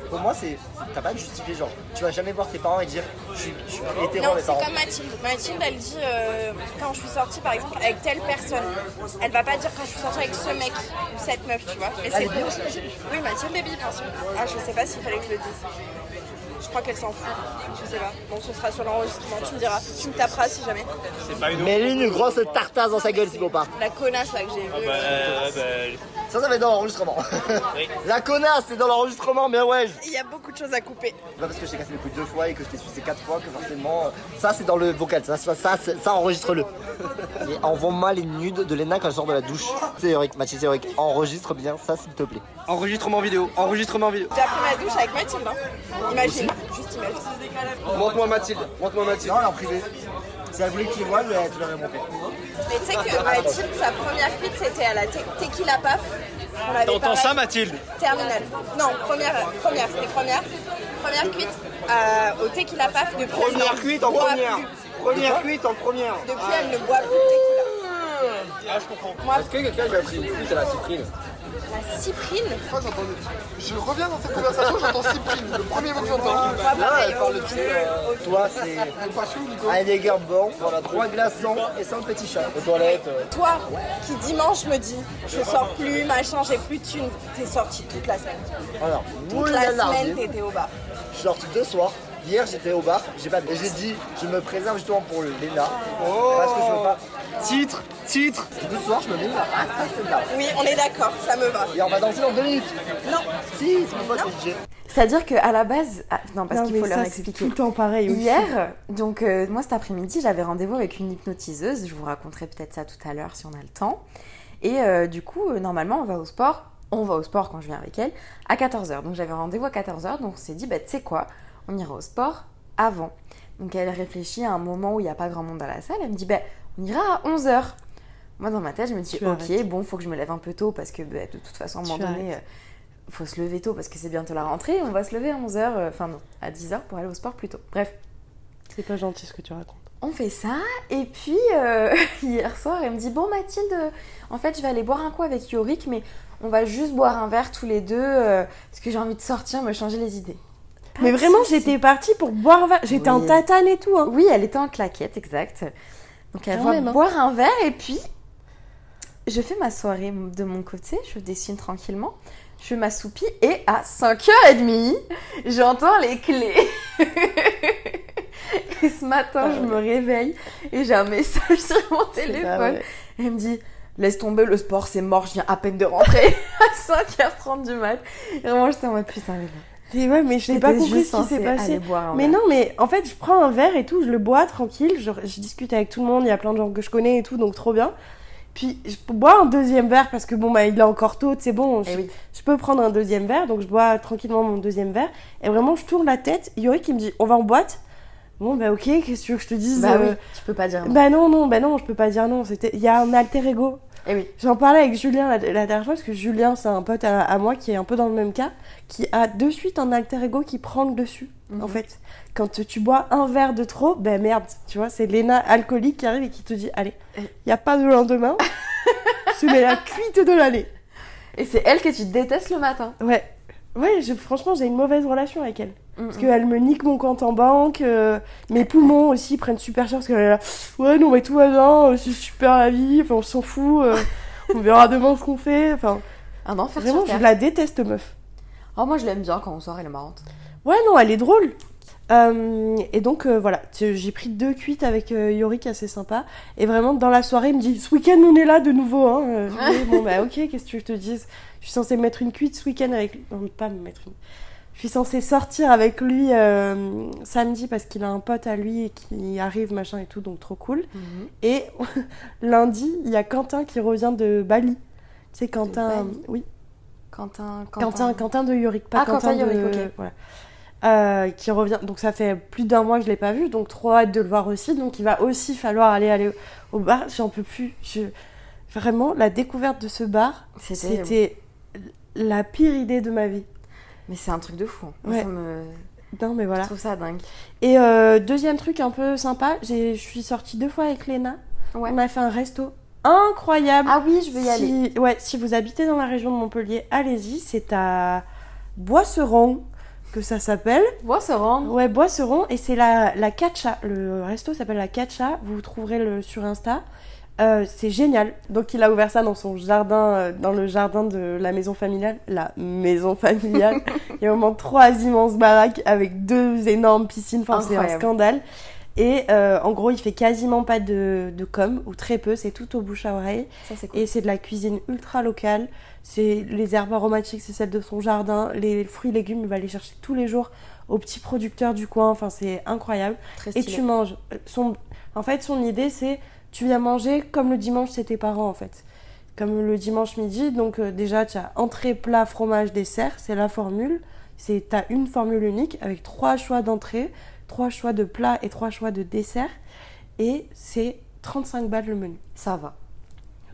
pour moi, c'est. T'as pas te justifier, genre, tu vas jamais voir tes parents et dire, je suis, je suis hétéro, Non, c'est comme Mathilde. Mathilde, elle dit euh, quand je suis sortie par exemple avec telle personne, elle va pas dire quand je suis sortie avec ce mec ou cette meuf, tu vois. Et Elle c'est Oui, Mathilde est bi, bien sûr. Ah, je sais pas s'il fallait que je le dise. Je crois qu'elle s'en fout. Je sais pas. Bon, ce sera sur l'enregistrement, tu me diras. Tu me taperas si jamais. c'est pas une Mets-lui une grosse tartasse dans sa gueule, psychopathe. La connasse là que j'ai vue. Bah, euh, bah, Ça, ça va être dans l'enregistrement. Oui. La connasse, c'est dans l'enregistrement, mais ouais. Il y a beaucoup de choses à couper. Pas parce que je t'ai cassé les couilles deux fois et que je t'ai sucé quatre fois que forcément. euh, Ça, c'est dans le vocal. Ça, ça, ça, ça enregistre-le. Et envoie-moi les nudes de Léna quand elle sort de la douche. Théorique, Mathilde Théorique. Enregistre bien ça, s'il te plaît. Enregistrement vidéo, enregistrement vidéo. J'ai appris ma douche avec Mathilde. Hein. Imagine, juste imagine. Montre-moi Mathilde, montre-moi Mathilde. Non, elle est en privé. Si elle voulait tu vois, elle te l'aurait montré. Mais tu sais que Mathilde, sa première cuite, c'était à la te- Tequila Paf. T'entends ça Mathilde? Terminale. Non, première, première, c'était première. Première cuite euh, au Tequila Paf depuis. elle ne cuite en première. Première cuite en première. Depuis, elle ne boit plus de tequila. Ah, je comprends. Est-ce que quelqu'un lui a pris une cuite à la cyprine La cyprine. Je reviens dans cette conversation, j'entends Cyprine, le premier mot que j'entends. Là, elle parle de pied. Toi, c'est. Un des bon, voilà, trois glaçons et. Aux toilettes. euh, Toi, qui dimanche me dis, je sors plus, machin, j'ai plus de thunes. T'es sorti toute la semaine. Alors, Toute la semaine, t'étais au bar. Je suis sorti deux soirs. Hier, j'étais au bar, j'ai pas. Et j'ai dit, je me préserve justement pour le Léna. Parce que je veux pas. Titre, titre Ce soir, je me mets une là. Oui, on est d'accord, ça me va. Et on va danser dans deux minutes. Non. Si, c'est mon pote, DJ. C'est-à-dire qu'à la base. ah, non, parce Non, qu'il faut ça, leur c'est expliquer. tout le temps pareil aussi. Hier, donc euh, moi cet après-midi, j'avais rendez-vous avec une hypnotiseuse. Je vous raconterai peut-être ça tout à l'heure si on a le temps. Et euh, du coup, euh, normalement, on va au sport. On va au sport quand je viens avec elle à 14h. Donc j'avais rendez-vous à 14h. Donc on s'est dit, bah, tu sais quoi, on ira au sport avant. Donc elle réfléchit à un moment où il n'y a pas grand monde dans la salle. Elle me dit, bah, on ira à 11h. Moi, dans ma tête, je me dis, Tu ok, arrêtes. bon, faut que je me lève un peu tôt parce que bah, de toute façon, à un moment donné, euh, faut se lever tôt parce que c'est bientôt la rentrée. On va se lever à 11h, euh, enfin non, à 10h pour aller au sport plus tôt. Bref, C'est pas gentil ce que tu racontes. on fait ça, et puis euh, hier soir, elle me dit Bon, Mathilde, euh, en fait, je vais aller boire un coup avec Yorick, mais on va juste boire un verre tous les deux, parce que j'ai envie de sortir, me changer les idées. Pas Mais vraiment, j'étais partie pour boire un verre. J'étais en tatane et tout. Hein. Oui, elle était en claquette, exact. Donc elle va hein. boire un verre, et puis je fais ma soirée de mon côté, je dessine tranquillement. je fais ma soupie et à 5h30, j'entends les clés. et ce matin, je me réveille et j'ai un message sur mon téléphone. Elle me dit Laisse tomber le sport, c'est mort, je viens à peine de rentrer à 5h30 du mat. Et vraiment, j'étais en mode putain, mais non. Et ouais, mais je n'ai pas compris ce qui s'est passé. Mais verre. non, mais en fait, je prends un verre et tout, je le bois tranquille, je, je discute avec tout le monde, il y a plein de gens que je connais et tout, donc trop bien. Puis je bois un deuxième verre parce que bon, bah, il est encore tôt, c'est bon, je, Eh oui. je peux prendre un deuxième verre, donc je bois tranquillement mon deuxième verre. Et vraiment, je tourne la tête, Yori qui me dit On va en boîte Bon, bah ok, qu'est-ce que tu veux que je te dise Bah euh, oui, tu peux pas dire non. Bah non, non, bah non, je peux pas dire non. C'était, il y a un alter ego. Eh oui. J'en parlais avec Julien la, la dernière fois parce que Julien, c'est un pote à, à moi qui est un peu dans le même cas, qui a de suite un alter ego qui prend le dessus. Mhm. En fait, quand tu bois un verre de trop, ben merde, tu vois, c'est Léna alcoolique qui arrive et qui te dit, allez, Eh. il y a pas de lendemain, tu mets la cuite de l'année. Et c'est elle que tu détestes le matin. Ouais, ouais, je- franchement, j'ai une mauvaise relation avec elle. Parce Mm, qu'elle me nique mon compte en banque, euh, mes poumons aussi prennent super cher parce qu'elle est là, ouais, non, mais tout va bien, euh, c'est super la vie, enfin, on s'en fout, euh, on verra demain ce qu'on fait, enfin, Un enfer vraiment, je la déteste, meuf. Oh, moi je l'aime bien quand on sort, elle est marrante. Ouais, non, elle est drôle. Euh, et donc, euh, voilà, j'ai pris deux cuites avec euh, Yorick, assez sympa. Et vraiment, dans la soirée, il me dit, ce week-end, on est là de nouveau, hein. Euh, bon, bah, ok, qu'est-ce que tu veux que je te dise? Je suis censée mettre une cuite ce week-end avec... Non, pas me mettre une... Je suis censée sortir avec lui euh, samedi parce qu'il a un pote à lui qui arrive, machin et tout, donc trop cool. Et lundi, il y a Quentin qui revient de Bali. Tu sais, Quentin... Oui, Quentin, Quentin, Quentin de Yorick, pas Ah, Quentin Quentin, de... Yorick, ok. Voilà. Euh, qui revient, donc ça fait plus d'un mois que je l'ai pas vu, donc trop hâte de le voir aussi. Donc il va aussi falloir aller aller au, bar. J'en peux plus. Je... Vraiment, la découverte de ce bar, c'était la pire idée de ma vie. Mais c'est un truc de fou. Moi, Ouais. ça me... Non mais Je trouve ça dingue. Et euh, deuxième truc un peu sympa, je suis sortie deux fois avec Léna. Ouais. On a fait un resto incroyable. Ah oui, je veux y aller. Si, ouais, si vous habitez dans la région de Montpellier, allez-y. C'est à Boisseron que ça s'appelle. Rendre. Ouais, Boisseron. Et c'est la, la Catcha. Le resto s'appelle la Catcha. Vous trouverez le sur Insta. Euh, c'est génial. Donc il a ouvert ça dans son jardin, euh, dans le jardin de la maison familiale. La maison familiale. il y a vraiment trois immenses baraques avec deux énormes piscines. Enfin, c'est un scandale. Et euh, en gros, il fait quasiment pas de, de com, ou très peu. C'est tout au bouche à oreille. Ça, c'est cool. Et c'est de la cuisine ultra locale. C'est les herbes aromatiques, c'est celle de son jardin. Les fruits et légumes, il va les chercher tous les jours aux petits producteurs du coin. Enfin, c'est incroyable. Très Et tu manges. Son... En fait, son idée, c'est tu viens manger comme le dimanche, c'est tes parents, en fait. Comme le dimanche midi. Donc, euh, déjà, tu as entrée, plat, fromage, dessert. C'est la formule. Tu as une formule unique avec trois choix d'entrée, trois choix de plat et trois choix de dessert. Et c'est 35 balles le menu. Ça va.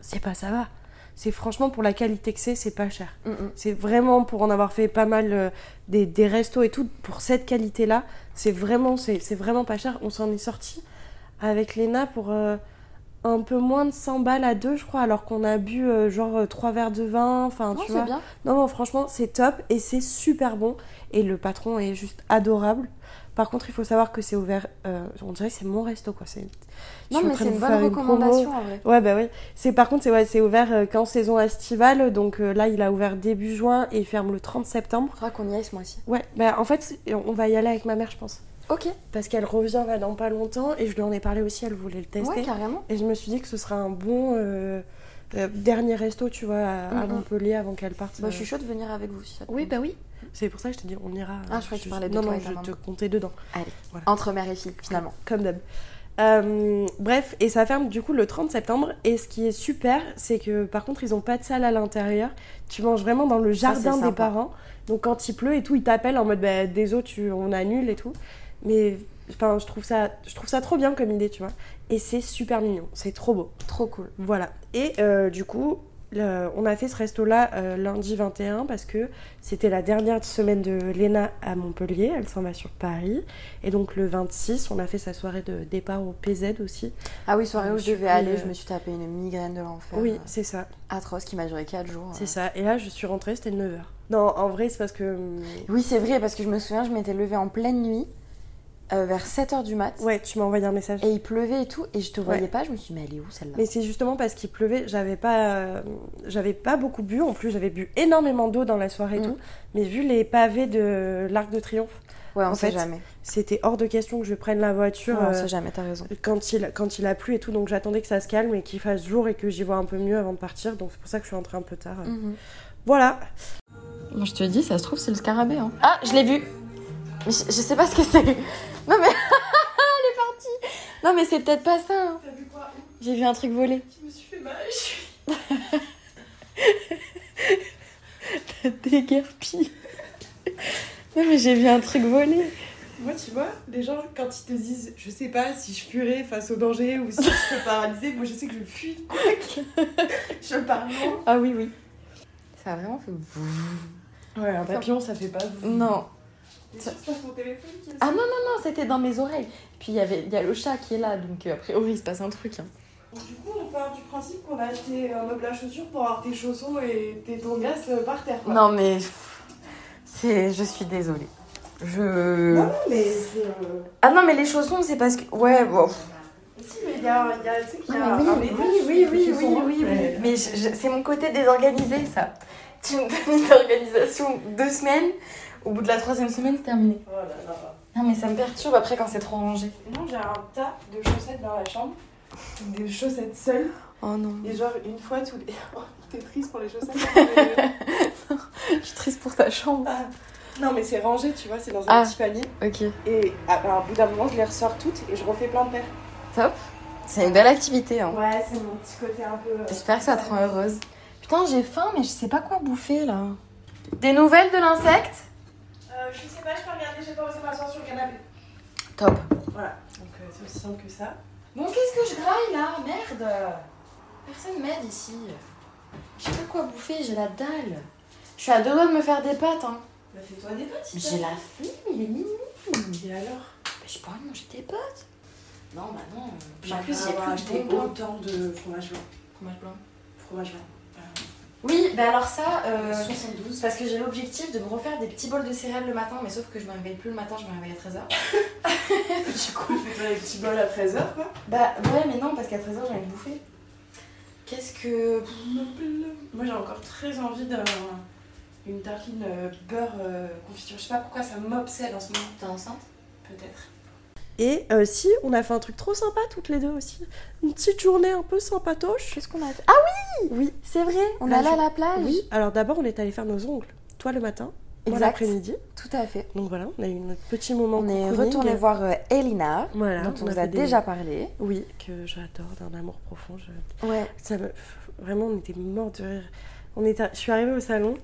C'est pas ça va. C'est franchement pour la qualité que c'est, c'est pas cher. Mm, mm. C'est vraiment pour en avoir fait pas mal euh, des, des restos et tout, pour cette qualité-là, c'est vraiment, c'est, c'est vraiment pas cher. On s'en est sorti avec Léna pour euh, un peu moins de 100 balles à deux, je crois, alors qu'on a bu euh, genre euh, trois verres de vin. Enfin, Non, tu vois. bien. Non, non, franchement, c'est top et c'est super bon. Et le patron est juste adorable. Par contre, il faut savoir que c'est ouvert. euh, on dirait que c'est mon resto, quoi. C'est, Non, mais c'est une bonne recommandation en vrai. Ouais, bah oui. C'est par contre, c'est ouais, c'est ouvert qu'en saison estivale. Donc euh, là, il a ouvert début juin et il ferme le 30 septembre. Faudra qu'on y aille ce mois-ci. Ouais, bah en fait, on va y aller avec ma mère, je pense. Ok. Parce qu'elle revient là dans pas longtemps et je lui en ai parlé aussi, elle voulait le tester. Ouais, carrément. et je me suis dit que ce serait un bon euh, euh, dernier resto, tu vois, à, à Mhm. Montpellier avant qu'elle parte. Bah, euh. je suis chaude de venir avec vous si ça te Oui, bah oui. C'est pour ça que je t'ai dit, on ira. Ah, je croyais que tu parlais de Non, toi non, et ta je maman. te comptais dedans. Allez. Voilà. Entre mère et fille, finalement. Comme d'hab. Euh, bref, et ça ferme du coup le 30 septembre. Et ce qui est super, c'est que par contre, ils ont pas de salle à l'intérieur. Tu manges vraiment dans le jardin des sympa. parents. Donc quand il pleut et tout, ils t'appellent en mode bah, désolé, tu, on annule et tout. Mais enfin, je trouve ça, je trouve ça trop bien comme idée, tu vois. Et c'est super mignon, c'est trop beau. Trop cool. Voilà. Et euh, du coup, le- on a fait ce resto-là euh, lundi 21 parce que c'était la dernière semaine de Léna à Montpellier. Elle s'en va sur Paris. Et donc le 26, on a fait sa soirée de départ au PZ aussi. Ah oui, soirée où Je devais aller, euh, je me suis tapé une migraine de l'enfer. Oui, c'est ça. Atroce qui m'a duré 4 jours. C'est ça. Et là, je suis rentrée, c'était 9h. Non, en vrai, c'est parce que. hum, Oui, c'est vrai, parce que je me souviens, je m'étais levée en pleine nuit euh, vers 7h du mat. Ouais, tu m'as envoyé un message. Et il pleuvait et tout, et je te voyais Ouais. pas. Je me suis dit, mais elle est où celle-là? Mais c'est justement parce qu'il pleuvait, j'avais pas, euh, j'avais pas beaucoup bu. En plus, j'avais bu énormément d'eau dans la soirée et Mm. tout. Mais vu les pavés de l'Arc de Triomphe, Ouais, on en sait fait, jamais. c'était hors de question que je prenne la voiture Ouais, on euh, sait jamais, t'as raison. quand il quand il a plu et tout. Donc j'attendais que ça se calme et qu'il fasse jour et que j'y vois un peu mieux avant de partir. Donc c'est pour ça que je suis entrée un peu tard. Mhm. Voilà. Moi, je te dis, ça se trouve, c'est le scarabée. Hein. Ah, je l'ai vu. Je sais pas ce que c'est. Non, mais. Elle est partie. Non, mais c'est peut-être pas ça. hein. T'as vu quoi? J'ai vu un truc voler. Je me suis fait mal. T'as déguerpi. Non, mais j'ai vu un truc voler. Moi, tu vois, les gens, quand ils te disent, je sais pas si je fuirai face au danger ou si je serai paralysée, moi je sais que je fuis. je pars loin. Ah oui, oui. Ça a vraiment fait. Ouais, un papillon, ça fait pas. Non. Ça téléphone qui Ah non, non, non, c'était dans mes oreilles. Puis il y avait il y a le chat qui est là, donc euh, a priori, il se passe un truc. hein. Du coup, on part du principe qu'on a acheté un meuble à chaussures pour avoir tes chaussons et tes tongas euh, par terre. Quoi. Non, mais. C'est. Je suis désolée. Je. Non, non, mais euh, Ah non, mais les chaussons, c'est parce que. Ouais, bon. Si, mais il y a, y a, y a Non, mais un oui, oui, oui, oui, oui, oui, oui. mais- je- c'est mon côté désorganisé, ça. Tu me donnes une organisation deux semaines, au bout de la troisième semaine, c'est terminé. Oh là là. Non, mais ça me perturbe après quand c'est trop rangé. Non, j'ai un tas de chaussettes dans la chambre. Des chaussettes seules. Oh non. Et genre, une fois tous les. Oh, t'es triste pour les chaussettes. Je suis triste pour ta chambre. Ah. Non, mais c'est rangé, tu vois, c'est dans un Ah. petit panier. Ok. Et à, à bout d'un moment, je les ressors toutes et je refais plein de paires. Top. C'est une belle activité, hein. Ouais, c'est mon petit côté un peu. euh, J'espère que ça te rend heureuse. Putain, j'ai faim, mais je sais pas quoi bouffer là. Des nouvelles de l'insecte? Euh, je sais pas, je peux regarder, j'ai pas osé m'asseoir sur le canapé. Top. Voilà, donc euh, c'est aussi simple que ça. Bon, qu'est-ce que je graille là? Merde Personne m'aide ici. Je sais pas quoi bouffer, j'ai la dalle. Je suis à deux doigts de me faire des pâtes, hein. Bah, fais-toi des pâtes, si J'ai la flemme, il est minuit. Et alors? Mais j'ai pas envie de manger des pâtes. Non, bah non. Puis Bah, en plus, il y a avoir plus de bon autant de fromage blanc. Fromage blanc. Fromage blanc. Oui, bah alors ça, euh, 72. parce que j'ai l'objectif de me refaire des petits bols de céréales le matin, mais sauf que je me réveille plus le matin, je me réveille à 13h. Du coup, fais-toi les petits bols à 13h, quoi. Bah ouais, mais non, parce qu'à 13h, j'ai envie de bouffer. Qu'est-ce que. Moi, j'ai encore très envie d'un. Une tartine euh, beurre euh, confiture. Je sais pas pourquoi ça m'obsède en ce moment. T'es enceinte? Peut-être. Et euh, si, on a fait un truc trop sympa toutes les deux aussi. Une petite journée un peu sympatoche. Qu'est-ce qu'on a fait? Ah oui Oui. C'est vrai, on est allé à la plage. Oui, alors d'abord on est allé faire nos ongles. Toi le matin, moi l'après-midi. Tout à fait. Donc voilà, on a eu notre petit moment On est retourné voir euh, Elina, Voilà, dont on, on a vous a fait des- déjà parlé. Oui, que j'adore, d'un amour profond. je- Ouais. Ça me... Vraiment, on était morts de rire. On est... Je suis arrivée au salon,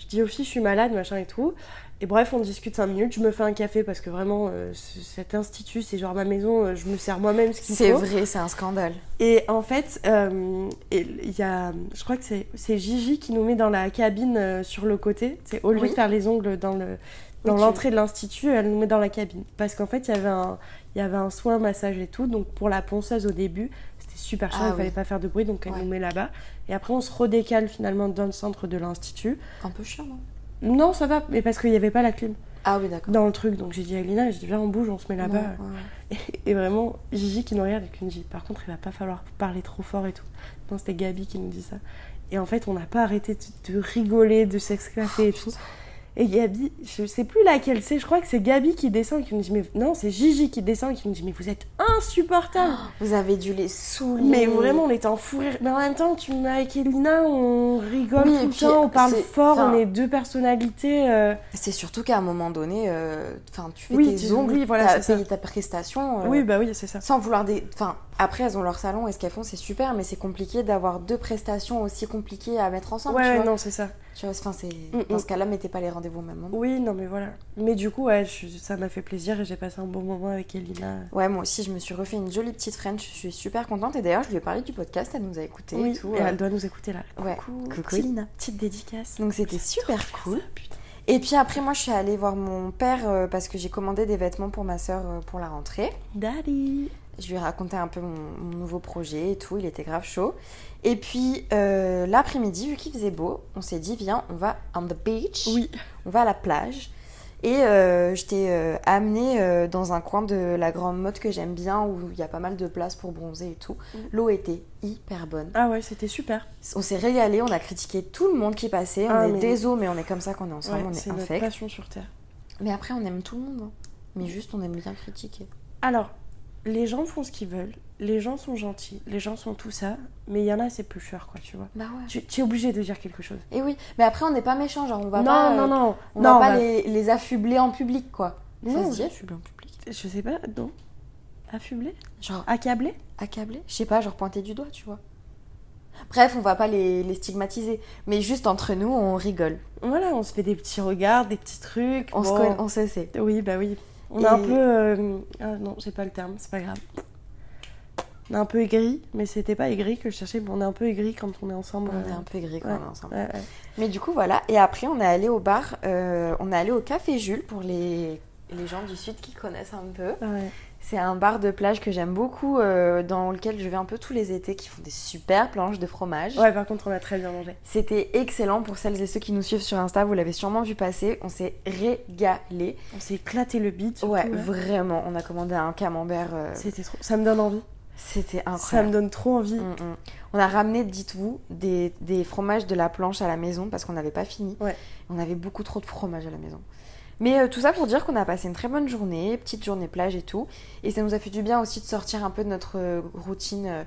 je dis aux filles, je suis malade, machin et tout. Et bref, on discute 5 minutes, je me fais un café parce que vraiment, euh, ce- cet institut, c'est genre ma maison, euh, je me sers moi-même ce qu'il C'est faut. vrai, c'est un scandale. Et en fait, euh, il y a, je crois que c'est c'est Gigi qui nous met dans la cabine sur le côté. C'est au lieu Oui. de faire les ongles dans le dans Oui, l'entrée de l'institut, elle nous met dans la cabine parce qu'en fait, il y avait un il y avait un soin massage et tout. Donc pour la ponceuse au début, c'était super cher, Ah il oui. fallait pas faire de bruit, donc elle Ouais. nous met là-bas. Et après, on se redécale finalement dans le centre de l'institut. Un peu chiant, non Non, ça va, mais parce qu'il n'y avait pas la clim Ah oui, d'accord. dans le truc. Donc j'ai dit à Elina, j'ai dit viens on bouge, on se met là-bas. Ouais, ouais, ouais. Et vraiment, Gigi qui nous regarde et qui nous dit Par contre, il va pas falloir parler trop fort et tout. Non, c'était Gabi qui nous dit ça. Et en fait, on n'a pas arrêté de, de rigoler, de s'exclaffer et tout. Et Gabi, je sais plus laquelle c'est, je crois que c'est Gabi qui descend et qui nous dit Mais non, c'est Gigi qui descend et qui nous dit Mais vous êtes insupportable Vous avez dû les saouler. Mais vraiment, on était en fou rire. Mais en même temps, tu me mets avec Elina, on rigole Oui, tout le temps, on parle fort, on est deux personnalités. euh, C'est surtout qu'à un moment donné, euh, tu fais Oui, tes tu- ongles, oui, voilà, ta prestation. euh, Oui, bah oui, c'est ça. Sans vouloir des. Enfin, après, elles ont leur salon et ce qu'elles font, c'est super, mais c'est compliqué d'avoir deux prestations aussi compliquées à mettre ensemble. Ouais, tu ouais, vois. non, c'est ça. Tu vois, enfin, c'est. Mm, Dans mm. ce cas-là, mettez pas les rendez-vous au même moment. Oui, non, mais voilà. Mais du coup, ouais, je- ça m'a fait plaisir et j'ai passé un bon moment avec Elina. Ouais, moi aussi, je me suis refait une jolie petite French. Je suis super contente. Et d'ailleurs, je lui ai parlé du podcast, elle nous a écouté Oui, et tout. et euh. elle doit nous écouter là. Ouais. Coucou, Coucou, petite, Elina. petite dédicace. Donc, c'était super cool. Putain. Et puis après, moi, je suis allée voir mon père euh, parce que j'ai commandé des vêtements pour ma soeur pour la rentrée. Daddy. Je lui ai raconté un peu mon, mon nouveau projet et tout, il était grave chaud. Et puis euh, l'après-midi, vu qu'il faisait beau, on s'est dit viens, on va on the beach, Oui. on va à la plage. Et euh, je t'ai euh, amené euh, dans un coin de la grande mode que j'aime bien, où il y a pas mal de place pour bronzer et tout. L'eau était hyper bonne. Ah ouais, c'était super. On s'est régalé, on a critiqué tout le monde qui passait. On Ah, est mais- désolé, mais on est comme ça quand on est ensemble, Ouais, on est c'est notre infect. passion sur Terre. Mais après, on aime tout le monde. hein. Mais juste, on aime bien critiquer. Alors, les gens font ce qu'ils veulent, les gens sont gentils, les gens sont tout ça, mais il y en a, c'est plus cher, quoi, tu vois. Bah ouais. Tu, tu es obligé de dire quelque chose. Et oui, mais après, on n'est pas méchant, genre on va non, pas. non, euh, non, On non, va pas bah, les, les affubler en public, quoi. Non. Ça se dit affubler en public Je sais pas, non. Affublé Genre Accablé accablé Je sais pas, genre pointer du doigt, tu vois. Bref, on va pas les, les stigmatiser. Mais juste entre nous, on rigole. Voilà, on se fait des petits regards, des petits trucs. On, se connaît, on se sait. Oui, bah oui. On est un peu. euh, Ah non, j'ai pas le terme, c'est pas grave. On est un peu aigri, mais c'était pas aigri que je cherchais, mais on est un peu aigri quand on est ensemble. On est euh, un peu gris quand ouais. on est ensemble. ouais, ouais. Mais du coup, voilà. Et après, on est allé au bar. euh, on est allé au Café Jules pour les, les gens du Sud qui connaissent un peu. Ouais. C'est un bar de plage que j'aime beaucoup, euh, dans lequel je vais un peu tous les étés, qui font des super planches de fromage. Ouais, par contre, on a très bien mangé. C'était excellent pour celles et ceux qui nous suivent sur Insta, vous l'avez sûrement vu passer. On s'est régalé. On s'est éclaté le bide. Ouais, vraiment. On a commandé un camembert. euh, C'était trop. Ça me donne envie. C'était Ça me incroyable. donne trop envie. Mm, mm. On a ramené, dites-vous, des, des fromages de la planche à la maison parce qu'on n'avait pas fini. Ouais. On avait beaucoup trop de fromage à la maison. Mais euh, tout ça pour dire qu'on a passé une très bonne journée, petite journée plage et tout. Et ça nous a fait du bien aussi de sortir un peu de notre euh, routine. euh,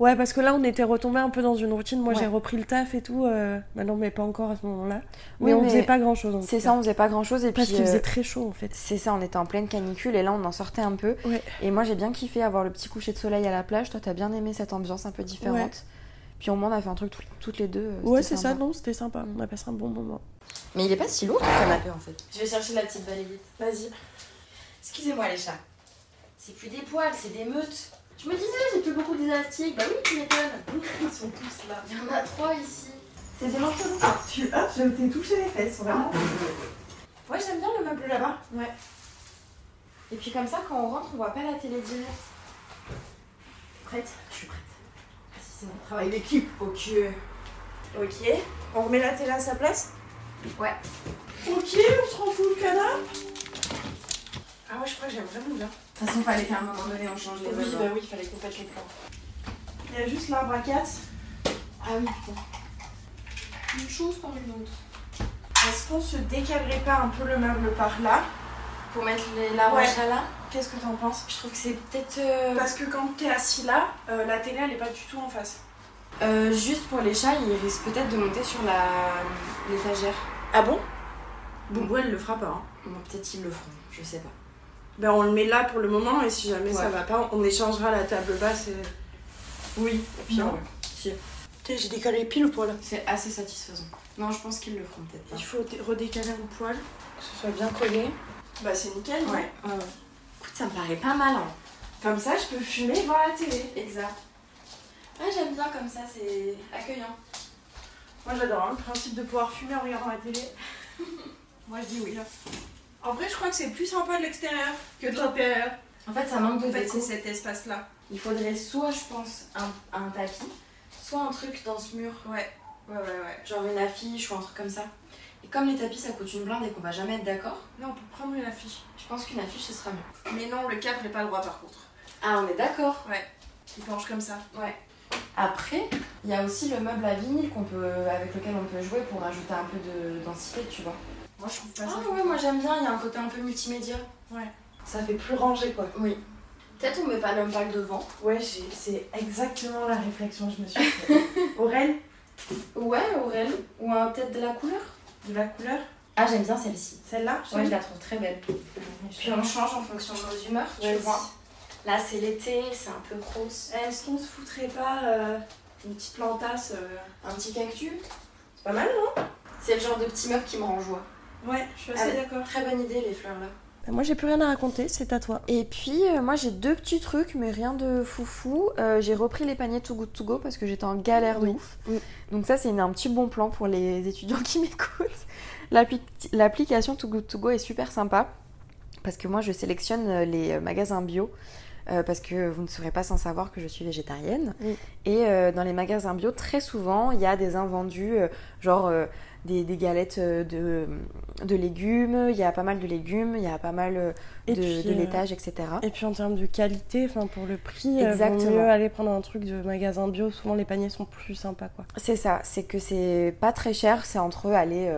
Ouais, parce que là, on était retombé un peu dans une routine. Moi, Ouais. j'ai repris le taf et tout. euh, Maintenant, mais pas encore à ce moment-là. Mais Oui, on mais faisait pas grand chose. C'est ça, on faisait pas grand chose. Et Parce qu'il euh, faisait très chaud, en fait. C'est ça, on était en pleine canicule et là on en sortait un peu. Ouais. Et moi j'ai bien kiffé avoir le petit coucher de soleil à la plage. Toi t'as bien aimé cette ambiance un peu différente. Ouais. Puis au moins on a fait un truc tout- toutes les deux. euh, Ouais, c'est ça, non, c'était sympa. On a passé un bon moment. Mais il est pas si lourd ton canapé en fait. Je vais chercher la petite balayette. Vas-y. Excusez-moi les chats. C'est plus des poils, c'est des meutes. Je me disais, j'ai plus beaucoup d'élastiques. Bah oui, tu m'étonnes. Ils sont tous là. Il y en a trois ici. C'est des manteaux. Ah, tu ah, je t'ai touché les fesses, vraiment. Ouais, j'aime bien le meuble là-bas. Ouais. Et puis comme ça quand on rentre on voit pas la télé direct. Prête? Je suis prête. C'est mon travail d'équipe. Ok. Ok. On remet la télé à sa place? Ouais. Ok, on se rend fou le canapé. Ah ouais, je crois que j'aime vraiment bien. De toute façon, fallait qu'à un moment donné on change les Oui, meubles. bah oui, il fallait qu'on pète les plans. Il y a juste l'arbre à quatre. Ah oui, putain. Une chose par une autre. Est-ce qu'on se décalerait pas un peu le meuble par là Pour mettre les l'arbre Ouais. à chat là, Qu'est-ce que t'en penses? Je trouve que c'est peut-être. euh, Parce que quand t'es assis là, euh, la télé elle est pas du tout en face. euh, juste pour les chats, ils risquent peut-être de monter sur la l'étagère. Ah bon? Boubou elle le fera pas. Hein. Bon, peut-être ils le feront, je sais pas. Ben on le met là pour le moment et si jamais ça Ouais. va pas, on échangera la table basse et... Oui, Non. ouais. Si. Putain, j'ai décalé pile au poil. C'est assez satisfaisant. Non, je pense qu'ils le feront peut-être pas. Il faut dé- redécaler au poil, que ce soit bien collé. Bah c'est nickel, Ouais, ouais, ouais. Ça me paraît pas mal. Hein. Comme ça je peux fumer et voir la télé. Exact. Ouais, j'aime bien comme ça, c'est accueillant. Moi j'adore hein, le principe de pouvoir fumer en regardant la télé. Moi, je dis oui. En vrai je crois que c'est plus sympa de l'extérieur que de l'intérieur. En fait, ça manque de En fait déco. c'est cet espace là. Il faudrait soit, je pense, un, un tapis, soit un truc dans ce mur, Ouais, ouais, ouais, ouais. genre une affiche ou un truc comme ça. Et comme les tapis, ça coûte une blinde et qu'on va jamais être d'accord, Là on peut prendre une affiche. je pense qu'une affiche, ce sera mieux. Mais non, le câble n'est pas le droit par contre. Ah, on est d'accord Ouais, il penche comme ça. Ouais. Après, il y a aussi le meuble à vinyle qu'on peut, avec lequel on peut jouer pour rajouter un peu de densité, tu vois. Moi je trouve pas ça. Ah ouais, moi j'aime bien, il y a un côté un peu multimédia. Ouais. Ça fait plus rangé quoi. Oui. Peut-être on met pas l'umpacle devant. Ouais, c'est exactement la réflexion que je me suis fait. Aurel, Ouais, Aurel. Ou un- peut-être de la couleur. De la couleur. Ah, j'aime bien celle-ci. Celle-là Ouais, je la trouve très belle. Puis on change en fonction de nos humeurs, tu vois. Là, c'est l'été, c'est un peu grosse. Est-ce qu'on se foutrait pas euh, une petite plantasse euh, Un petit cactus? C'est pas mal, non? C'est le genre de petit meuble qui me rend joie. Ouais, je suis assez assez Ah, d'accord. Très bonne idée, les fleurs là. Moi j'ai plus rien à raconter, c'est à toi. Et puis euh, moi j'ai deux petits trucs mais rien de foufou. Euh, j'ai repris les paniers Too Good To Go parce que j'étais en galère de Oui. ouf. Oui. Donc ça c'est un petit bon plan pour les étudiants qui m'écoutent. L'appli- L'application Too Good To Go est super sympa parce que moi je sélectionne euh, les magasins bio euh, parce que vous ne serez pas sans savoir que je suis végétarienne. Oui. Et euh, dans les magasins bio, très souvent, il y a des invendus, euh, genre des, des galettes euh, de, de légumes, il y a pas mal de légumes, il y a pas mal euh, de, puis, de euh, laitage, etc. Et puis en termes de qualité, enfin pour le prix, vaut Exactement. mieux aller prendre un truc de magasin bio. Souvent les paniers sont plus sympas quoi. C'est ça, c'est que c'est pas très cher, c'est entre aller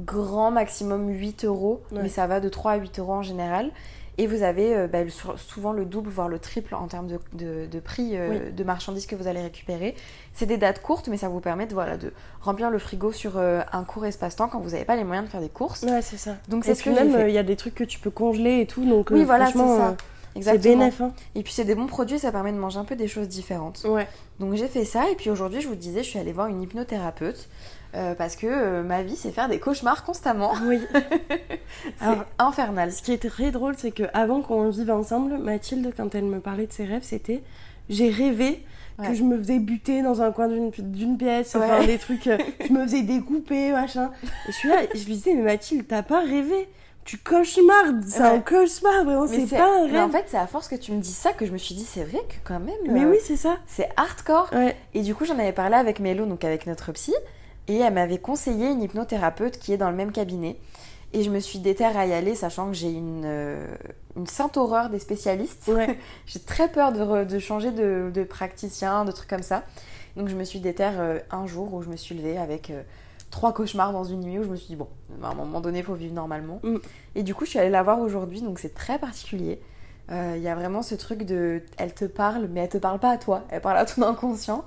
grand maximum 8 euros, Ouais. mais ça va de 3 à 8 euros en général. Et vous avez euh, bah, souvent le double, voire le triple en termes de, de- de prix euh, de marchandises que vous allez récupérer. C'est des dates courtes, mais ça vous permet de, voilà, de remplir le frigo sur euh, un court espace-temps quand vous n'avez pas les moyens de faire des courses. Ouais, c'est ça. Donc c'est ce que même, il y a des trucs que tu peux congeler et tout, donc Oui, voilà, c'est ça. c'est Exactement. bénéf. hein. Et puis c'est des bons produits, ça permet de manger un peu des choses différentes. Ouais. Donc j'ai fait ça et puis aujourd'hui je vous disais je suis allée voir une hypnothérapeute euh, parce que euh, ma vie c'est faire des cauchemars constamment. Oui. c'est infernal. Ce qui est très drôle, c'est que avant qu'on vive ensemble, Mathilde, quand elle me parlait de ses rêves, c'était j'ai rêvé que je me faisais buter dans un coin d'une pièce, enfin Ouais. des trucs, euh, je me faisais découper, machin. Et je suis là, et je lui disais, mais Mathilde, t'as pas rêvé Tu cauchemardes, c'est Ouais. un cauchemar, vraiment, c'est pas un mais en rêve. fait c'est à force que tu me dis ça que je me suis dit c'est vrai que quand même Mais euh, oui, c'est ça. c'est hardcore. Ouais. Et du coup j'en avais parlé avec Mélo, donc avec notre psy, et elle m'avait conseillé une hypnothérapeute qui est dans le même cabinet. Et je me suis déterre à y aller, sachant que j'ai une, euh, une sainte horreur des spécialistes. Ouais. j'ai très peur de, re- de changer de, de praticien, de trucs comme ça. Donc je me suis déterre euh, un jour où je me suis levée avec euh, trois cauchemars dans une nuit où je me suis dit, bon, à un moment donné, il faut vivre normalement. Mm. Et du coup, je suis allée la voir aujourd'hui, donc c'est très particulier. Euh, Il y a vraiment ce truc de. Elle te parle, mais elle te parle pas à toi, elle parle à ton inconscient.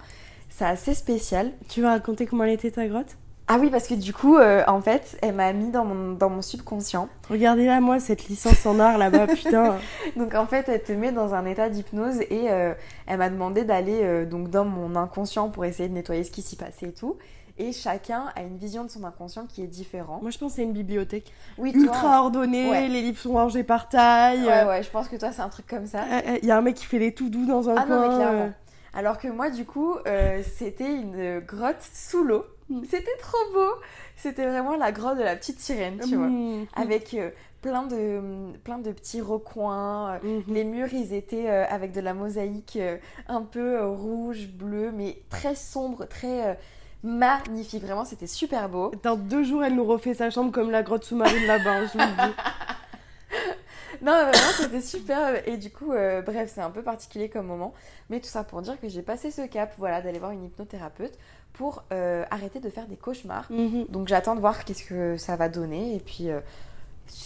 C'est assez spécial. Tu vas raconter comment elle était ta grotte? Ah oui, parce que du coup, euh, en fait, elle m'a mis dans mon, dans mon subconscient. Regardez-la, moi, cette licence en art là-bas, putain. Donc en fait, elle te met dans un état d'hypnose et euh, elle m'a demandé d'aller euh, donc dans mon inconscient pour essayer de nettoyer ce qui s'y passait et tout. Et chacun a une vision de son inconscient qui est différente. Moi, je pense que c'est une bibliothèque. Oui, toi- Ultra ordonnée, Ouais. les livres sont rangés par taille. Ouais, ouais, je pense que toi, c'est un truc comme ça. Il y a un mec qui fait les tout doux dans un Ah coin. non, mais clairement. Alors que moi, du coup, euh, c'était une grotte sous l'eau. Mm. C'était trop beau. C'était vraiment la grotte de la petite sirène, tu vois. mm, Avec euh, plein, de, plein de petits recoins. euh, mhm. Les murs, ils étaient euh, avec de la mosaïque euh, un peu rouge, bleu, mais très sombre, très magnifique. Vraiment, c'était super beau. Dans deux jours, elle nous refait sa chambre comme la grotte sous-marine là-bas, hein, je vous le dis. Non, vraiment, c'était super. Et du coup, euh, bref, c'est un peu particulier comme moment. Mais tout ça pour dire que j'ai passé ce cap, voilà, d'aller voir une hypnothérapeute pour euh, arrêter de faire des cauchemars. Mhm. Donc j'attends de voir qu'est-ce que ça va donner. Et puis, euh,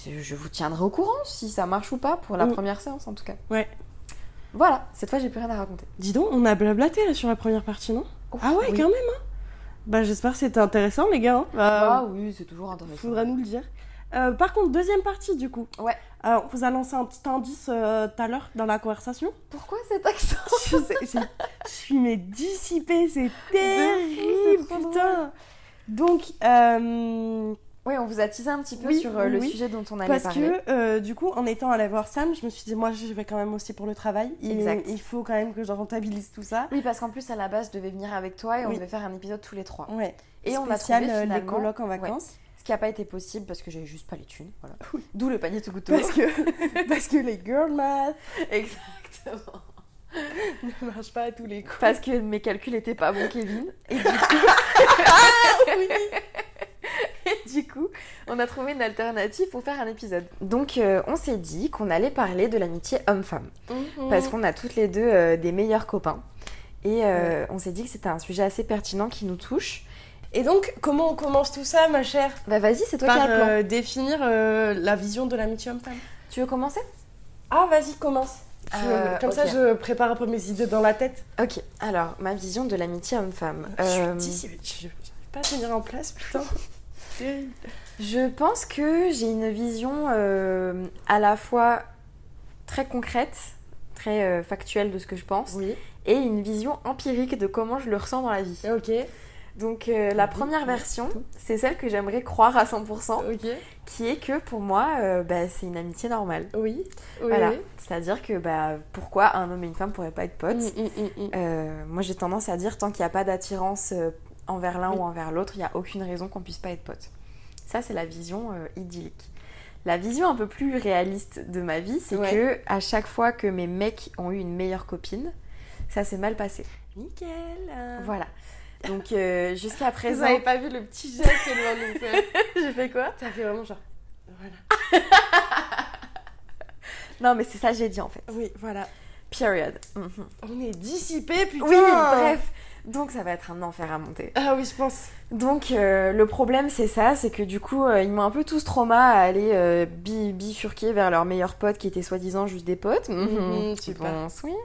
je vous tiendrai au courant si ça marche ou pas pour la Mm. première séance en tout cas. Ouais. Voilà, cette fois, j'ai plus rien à raconter. Dis donc, on a blablaté là sur la première partie, non? Ah ouais, oui. quand même, hein Bah, j'espère que c'était intéressant, les gars. hein. Ah Bah, oui, c'est toujours intéressant. faudra nous le dire. Euh, par contre, deuxième partie, du coup. Ouais. Alors, on vous a lancé un petit indice euh, tout à l'heure dans la conversation. Pourquoi cet accent je, sais- j'ai- je suis mais dissipée, c'est terrible, putain. Donc, euh, Oui, on vous a teasé un petit peu Oui, sur euh, le oui. sujet dont on allait Parce parler. que, euh, du coup, en étant allée voir Sam, je me suis dit, moi, je vais quand même aussi pour le travail. Il, Exact. il faut quand même que je rentabilise tout ça. Oui, parce qu'en plus, à la base, je devais venir avec toi et on Oui. devait faire un épisode tous les trois. Ouais. Et on a Spécial, trouvé euh, les finalement- colocs en Ouais. Ce qui n'a pas été possible parce que j'avais juste pas les thunes. Voilà. Oui. D'où le panier tout couteau. Parce que, parce que les girl math Exactement. ne marchent pas à tous les coups. Parce que mes calculs étaient pas bons, Kevin. Et du coup. Et du coup, on a trouvé une alternative pour faire un épisode. Donc, euh, on s'est dit qu'on allait parler de l'amitié homme-femme. Parce qu'on a toutes les deux euh, des meilleurs copains. Et euh, on s'est dit que c'était un sujet assez pertinent qui nous touche. Et donc, comment on commence tout ça, ma chère Bah, vas-y, c'est toi Par qui as le plan. euh, définir euh, la vision de l'amitié homme-femme. Tu veux commencer? Ah, vas-y, commence. Euh, Comme ça, je prépare un peu mes idées dans la tête. Ok, alors, ma vision de l'amitié homme-femme. Je suis je pas à tenir en place, putain. Je pense que j'ai une vision à la fois très concrète, très factuelle de ce que je pense, Oui. et une vision empirique de comment je le ressens dans la vie. Ok. Donc euh, la première version, c'est celle que j'aimerais croire à 100%, Ok. qui est que pour moi, euh, bah, c'est une amitié normale. Oui. Oui. Voilà. oui. C'est-à-dire que bah, pourquoi un homme et une femme pourraient pas être potes Mm, mm, mm. Euh, Moi j'ai tendance à dire tant qu'il n'y a pas d'attirance envers l'un Oui. ou envers l'autre, il n'y a aucune raison qu'on puisse pas être potes. Ça c'est la vision idyllique. La vision un peu plus réaliste de ma vie, c'est Ouais. que à chaque fois que mes mecs ont eu une meilleure copine, ça s'est mal passé. Nickel. Voilà. Donc euh, jusqu'à Vous présent, avez pas vu le petit geste qu'elle vient de nous faire j'ai fait quoi Ça fait vraiment genre. Voilà. Non, mais c'est ça que j'ai dit en fait. Oui, voilà. Period. Mhm. On est dissipés, putain. Oui, bref. Donc ça va être un enfer à monter. Ah oui, je pense. Donc euh, le problème c'est ça, c'est que du coup euh, ils m'ont un peu tous trauma à aller euh, bi- bifurquer vers leurs meilleurs potes qui étaient soi-disant juste des potes. Mhm, super. Bonsoir.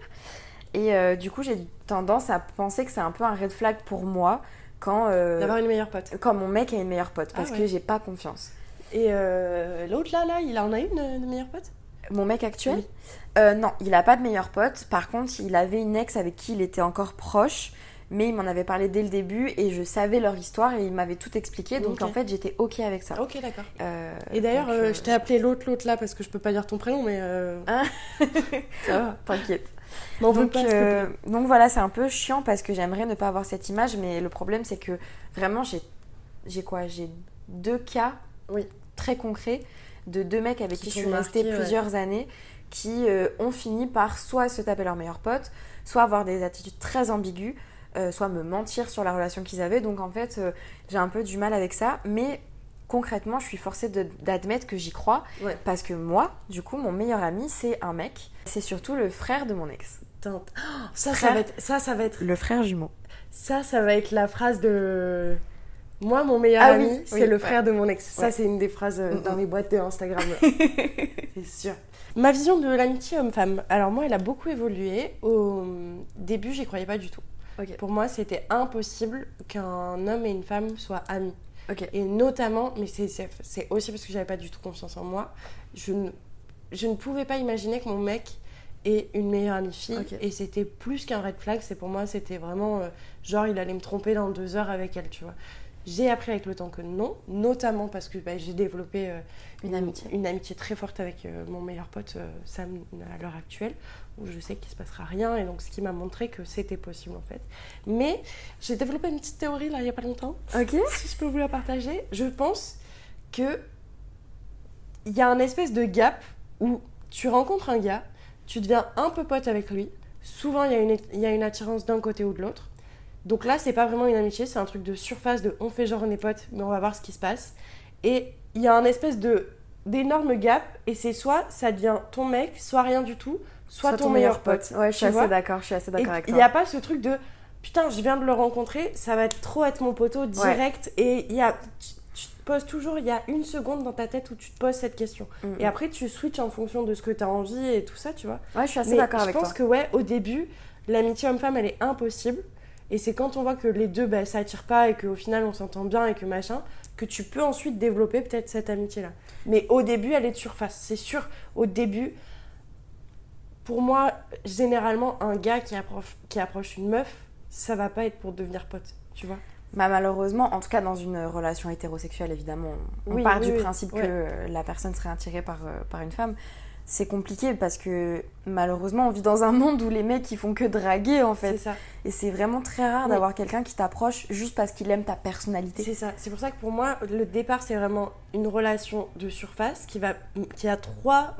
Et euh, du coup j'ai tendance à penser que c'est un peu un red flag pour moi quand, euh, D'avoir une meilleure pote. quand mon mec a une meilleure pote parce Ah que j'ai pas confiance. Et euh, l'autre là, là, il en a une de meilleure pote? Mon mec actuel? Oui. Non, il a pas de meilleur pote. Par contre, il avait une ex avec qui il était encore proche. Mais il m'en avait parlé dès le début et je savais leur histoire et il m'avait tout expliqué. Donc en fait, j'étais ok avec ça. Ok, d'accord. Et d'ailleurs, je t'ai appelé l'autre, l'autre là, parce que je peux pas dire ton prénom, mais. Hein? ça va. T'inquiète. Donc, euh, plaît. donc voilà, c'est un peu chiant parce que j'aimerais ne pas avoir cette image, mais le problème c'est que vraiment j'ai j'ai quoi? J'ai deux cas Oui. très concrets de deux mecs avec Qui qui, je suis restée marqué, ouais. plusieurs années qui euh, ont fini par soit se taper leur meilleur pote, soit avoir des attitudes très ambiguës, euh, soit me mentir sur la relation qu'ils avaient. Donc en fait, euh, j'ai un peu du mal avec ça, mais concrètement, je suis forcée d'admettre que j'y crois Ouais. parce que moi, du coup, mon meilleur ami, c'est un mec. C'est surtout le frère de mon ex. Oh, ça, ça va être. Ça, ça va être. Le frère jumeau. Ça, ça va être la phrase de. Moi, mon meilleur Ah ami, oui, c'est oui, le ouais. frère de mon ex. Ça, c'est une des phrases euh, Mm, dans les boîtes de Instagram. là. c'est sûr. Ma vision de l'amitié homme-femme. Alors, moi, elle a beaucoup évolué. Au début, j'y croyais pas du tout. Pour moi, c'était impossible qu'un homme et une femme soient amis. Ok. Et notamment, mais c'est- aussi parce que j'avais pas du tout confiance en moi, je ne, je ne pouvais pas imaginer que mon mec ait une meilleure amie fille. Et c'était plus qu'un red flag, c'est pour moi, c'était vraiment euh, genre il allait me tromper dans deux heures avec elle, tu vois. J'ai appris avec le temps que non, notamment parce que bah, j'ai développé euh, Une amitié. une amitié très forte avec euh, mon meilleur pote euh, Sam à l'heure actuelle, où je sais qu'il se passera rien, et donc ce qui m'a montré que c'était possible en fait. Mais j'ai développé une petite théorie là il y a pas longtemps, Ok. si je peux vous la partager. Je pense que il y a un espèce de gap où tu rencontres un gars, tu deviens un peu pote avec lui. Souvent, il y y a une attirance d'un côté ou de l'autre. Donc là, c'est pas vraiment une amitié, c'est un truc de surface, de on fait genre on est potes, mais on va voir ce qui se passe. Et il y a un espèce de d'énorme gap, et c'est soit ça devient ton mec, soit rien du tout, soit, ton, meilleur pote. Ouais, je suis assez d'accord. Je suis assez d'accord avec il toi. n'y a pas ce truc de putain, je viens de le rencontrer, ça va être trop être mon poteau direct. Et il y a, tu, tu te poses toujours, il y a une seconde dans ta tête où tu te poses cette question. Mm, Et après, tu switches en fonction de ce que tu as envie et tout ça, tu vois. Ouais, je suis assez d'accord je avec pense toi. que, ouais, au début, l'amitié homme-femme, elle est impossible. Et c'est quand on voit que les deux, bah, ça attire pas et qu'au final, on s'entend bien et que machin, que tu peux ensuite développer peut-être cette amitié-là. Mais au début, elle est de surface. C'est sûr, au début, pour moi, généralement, un gars qui approche, qui approche une meuf, ça va pas être pour devenir pote, tu vois. Bah, malheureusement, en tout cas dans une relation hétérosexuelle, évidemment, on Oui, part oui, du oui. principe que la personne serait attirée par, euh, par une femme. C'est compliqué parce que malheureusement, on vit dans un monde où les mecs ils font que draguer en C'est fait. ça. Et c'est vraiment très rare Oui. d'avoir quelqu'un qui t'approche juste parce qu'il aime ta personnalité. C'est ça. C'est pour ça que pour moi, le départ, c'est vraiment une relation de surface qui, va, qui a trois,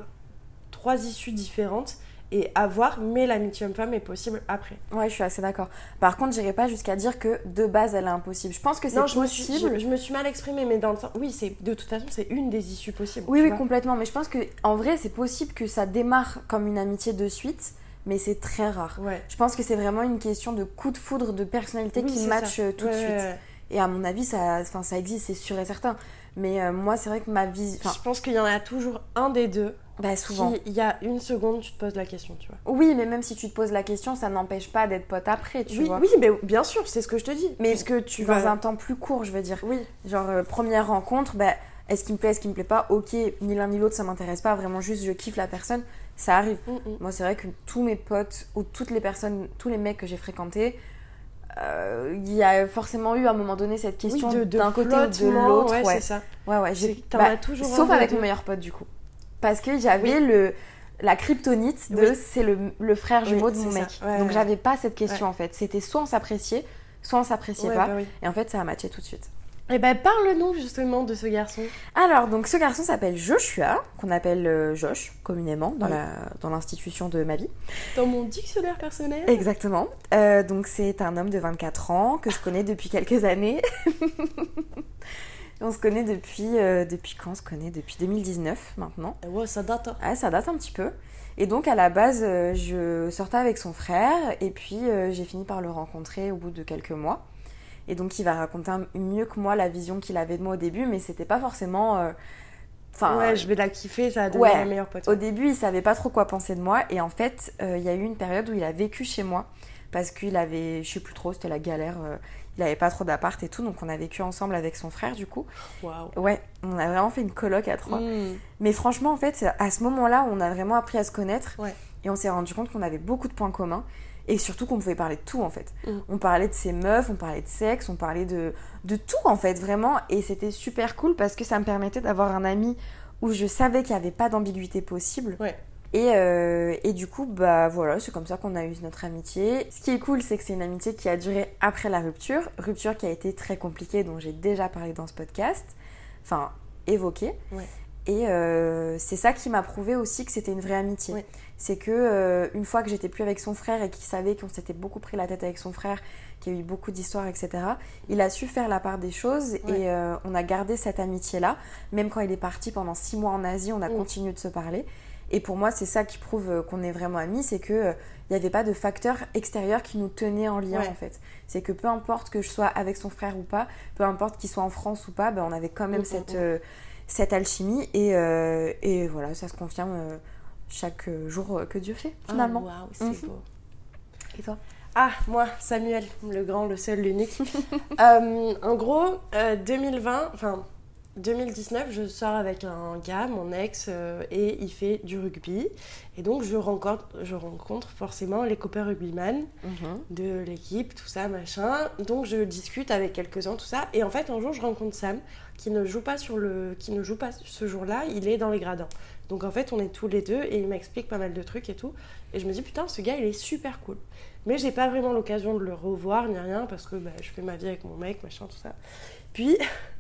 trois issues différentes et à voir, mais l'amitié homme-femme est possible après. Ouais, je suis assez d'accord. Par contre, j'irai pas jusqu'à dire que de base elle est impossible. Je pense que c'est Non, je me, suis, possible. je, je me suis mal exprimée, mais dans le sens. Oui, c'est de toute façon, c'est une des issues possibles. Oui, oui, complètement. Mais je pense que en vrai, c'est possible que ça démarre comme une amitié de suite, mais c'est très rare. Ouais. Je pense que c'est vraiment une question de coup de foudre de personnalité Oui, qui match ça. euh, tout Ouais, de suite. ouais. Et à mon avis, ça, ça existe, c'est sûr et certain. Mais euh, moi, c'est vrai que ma vie. Je pense qu'il y en a toujours un des deux. Bah, souvent. Il y a une seconde, tu te poses la question, tu vois. Oui, mais même si tu te poses la question, ça n'empêche pas d'être pote après, tu oui, vois. oui, mais bien sûr, c'est ce que je te dis. Mais puisque tu Dans vas. un temps plus court, je veux dire. Oui. Genre, euh, première rencontre, bah, est-ce qu'il me plaît, est-ce qu'il me plaît pas? Ok, ni l'un ni l'autre, ça m'intéresse pas. Vraiment, juste, je kiffe la personne. Ça arrive. Mm, mm. Moi, c'est vrai que tous mes potes ou toutes les personnes, tous les mecs que j'ai fréquentés, euh, il y a forcément eu à un moment donné cette question Oui, d'un côté ou de l'autre. ouais, ouais. c'est ça. Ouais, ouais, que t'en bah, Sauf avec mon meilleur pote, du coup. Parce que j'avais le la kryptonite de Oui. c'est le, le frère Oui, jumeau de mon mec. Ouais, Donc j'avais pas cette question en fait. C'était soit on s'appréciait, soit on s'appréciait Ouais, pas. bah oui. Et en fait, ça a matché tout de suite. Eh ben, parle-nous justement de ce garçon. Alors, donc ce garçon s'appelle Joshua, qu'on appelle euh, Josh communément dans la dans l'institution de ma vie. Dans mon dictionnaire personnel. Exactement. Euh, donc c'est un homme de 24 ans que je connais depuis quelques années. on se connaît depuis euh, depuis quand on se connaît? Depuis 2019 maintenant. Ouais, ça date. hein. Ouais, ça date un petit peu. Et donc à la base, euh, je sortais avec son frère et puis euh, j'ai fini par le rencontrer au bout de quelques mois. Et donc il va raconter un- mieux que moi la vision qu'il avait de moi au début, mais c'était pas forcément. Enfin, ouais, je vais la kiffer, ça a donné ouais. la meilleure pote. au début, il savait pas trop quoi penser de moi. Et en fait, il y a eu une période où il a vécu chez moi. Parce qu'il avait, je sais plus trop, c'était la galère. Il avait pas trop d'appart et tout. Donc on a vécu ensemble avec son frère, du coup. Waouh. Ouais, on a vraiment fait une coloc à trois. Mm. Mais franchement, en fait, à ce moment-là, on a vraiment appris à se connaître. Ouais. Et on s'est rendu compte qu'on avait beaucoup de points communs. Et surtout qu'on pouvait parler de tout, en fait. Mm. On parlait de ses meufs, on parlait de sexe, on parlait de, de tout, en fait, vraiment. Et c'était super cool parce que ça me permettait d'avoir un ami où je savais qu'il n'y avait pas d'ambiguïté possible. Ouais. Et, euh, et du coup, bah voilà, c'est comme ça qu'on a eu notre amitié. Ce qui est cool, c'est que c'est une amitié qui a duré après la rupture. Rupture qui a été très compliquée, dont j'ai déjà parlé dans ce podcast. Enfin, évoqué. Ouais. Et euh, c'est ça qui m'a prouvé aussi que c'était une vraie amitié. Ouais. C'est que euh, une fois que j'étais plus avec son frère et qu'il savait qu'on s'était beaucoup pris la tête avec son frère, qu'il y a eu beaucoup d'histoires, etc., il a su faire la part des choses Ouais. et on a gardé cette amitié-là. Même quand il est parti pendant six mois en Asie, on a continué de se parler. Et pour moi, c'est ça qui prouve euh, qu'on est vraiment amis, c'est que euh, il n'y avait pas de facteur extérieur qui nous tenait en lien Ouais. en fait. C'est que peu importe que je sois avec son frère ou pas, peu importe qu'il soit en France ou pas, ben, on avait quand même cette, euh, cette alchimie et, euh, et voilà, ça se confirme euh, chaque euh, jour euh, que Dieu fait finalement. Ah, waouh, c'est Mhm. beau. Et toi? Ah, moi, Samuel, le grand, le seul, l'unique. Euh, en gros, euh, 2020, enfin 2019, je sors avec un gars, mon ex, euh, et il fait du rugby. Et donc, je rencontre, je rencontre forcément les copains rugbyman de l'équipe, tout ça, machin. Donc, je discute avec quelques-uns, tout ça. Et en fait, un jour, je rencontre Sam, qui ne joue pas, sur le, qui ne joue pas ce jour-là, il est dans les gradins. Donc, en fait, on est tous les deux, et il m'explique pas mal de trucs et tout. Et je me dis, putain, ce gars, il est super cool. Mais j'ai pas vraiment l'occasion de le revoir ni rien parce que bah, je fais ma vie avec mon mec, machin, tout ça. Puis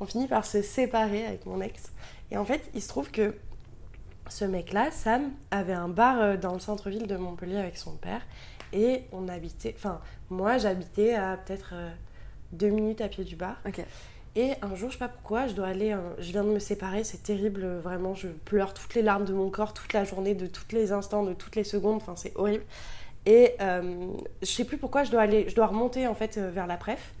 on finit par se séparer avec mon ex. Et en fait, il se trouve que ce mec-là, Sam, avait un bar euh, dans le centre-ville de Montpellier avec son père. Et on habitait, enfin, moi j'habitais à peut-être euh, deux minutes à pied du bar. Et un jour, je sais pas pourquoi, je dois aller. euh, je viens de me séparer, c'est terrible, vraiment. Je pleure toutes les larmes de mon corps, toute la journée, de tous les instants, de toutes les secondes. Enfin, c'est horrible. Et euh, je sais plus pourquoi je dois aller. Je dois remonter en fait vers la Pref.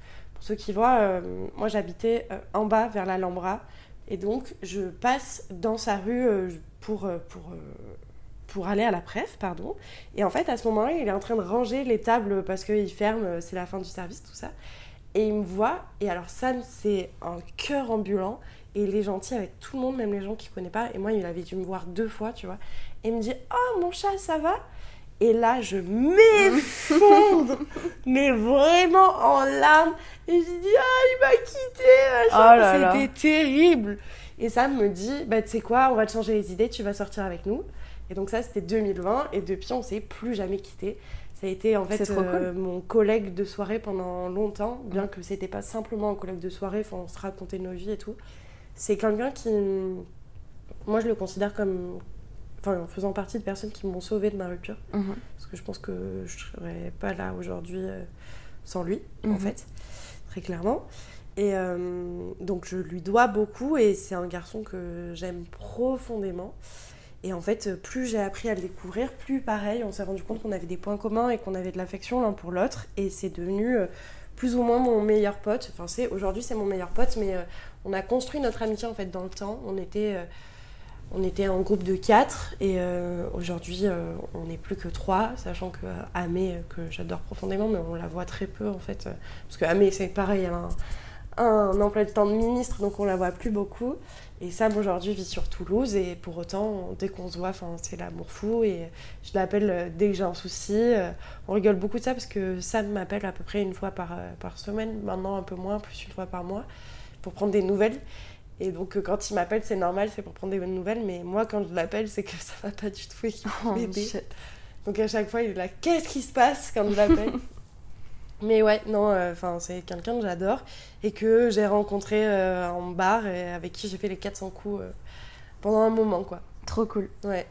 Pour ceux qui voient, euh, moi j'habitais euh, en bas vers l'Alhambra. Et donc, je passe dans sa rue euh, pour, pour, pour aller à la Pref, pardon. Et en fait, à ce moment-là, il est en train de ranger les tables parce qu'il ferme, c'est la fin du service, tout ça. Et il me voit, et alors Sam, c'est un cœur ambulant, et il est gentil avec tout le monde, même les gens qu'il connaît pas. Et moi, il avait dû me voir deux fois, tu vois. Et il me dit Oh, mon chat, ça va? Et là, je m'effondre, mais vraiment en larmes. Et je dis Ah, il m'a quitté, machin. Oh. C'était terrible. Et Sam me dit Bah, tu sais quoi, on va te changer les idées, tu vas sortir avec nous. Et donc, ça, c'était 2020, et depuis, on s'est plus jamais quitté. Ça a été en fait euh, mon collègue de soirée pendant longtemps, bien que c'était pas simplement un collègue de soirée, on se racontait nos vies et tout. C'est quelqu'un qui. Moi, je le considère comme. Enfin, en faisant partie de personnes qui m'ont sauvé de ma rupture. Mhm. Parce que je pense que je serais pas là aujourd'hui euh, sans lui, en Mhm. fait, très clairement. Et euh, donc, je lui dois beaucoup et c'est un garçon que j'aime profondément. Et en fait, plus j'ai appris à le découvrir, plus pareil, on s'est rendu compte qu'on avait des points communs et qu'on avait de l'affection l'un pour l'autre. Et c'est devenu euh, plus ou moins mon meilleur pote. Enfin, c'est aujourd'hui, c'est mon meilleur pote, mais on a construit notre amitié en fait dans le temps. On était, on était en groupe de quatre et euh, aujourd'hui, euh, on n'est plus que trois, sachant que euh, Amé, que j'adore profondément, mais on la voit très peu en fait. parce que Amé, c'est pareil, elle a un, emploi de temps de ministre, donc on la voit plus beaucoup. Et Sam aujourd'hui vit sur Toulouse et pour autant, dès qu'on se voit, c'est l'amour fou et je l'appelle dès que j'ai un souci. On rigole beaucoup de ça parce que Sam m'appelle à peu près une fois par, par semaine, maintenant un peu moins, plus une fois par mois, pour prendre des nouvelles. Et donc euh, quand il m'appelle, c'est normal, c'est pour prendre des bonnes nouvelles, mais moi quand je l'appelle, c'est que ça va pas du tout et qu'il faut Oh, m'aider. Donc à chaque fois, il est là, qu'est-ce qui se passe quand je l'appelle? Mais ouais, non, euh, c'est quelqu'un que j'adore et que j'ai rencontré euh, en bar et avec qui j'ai fait les 400 coups pendant un moment, quoi. Trop cool. Ouais.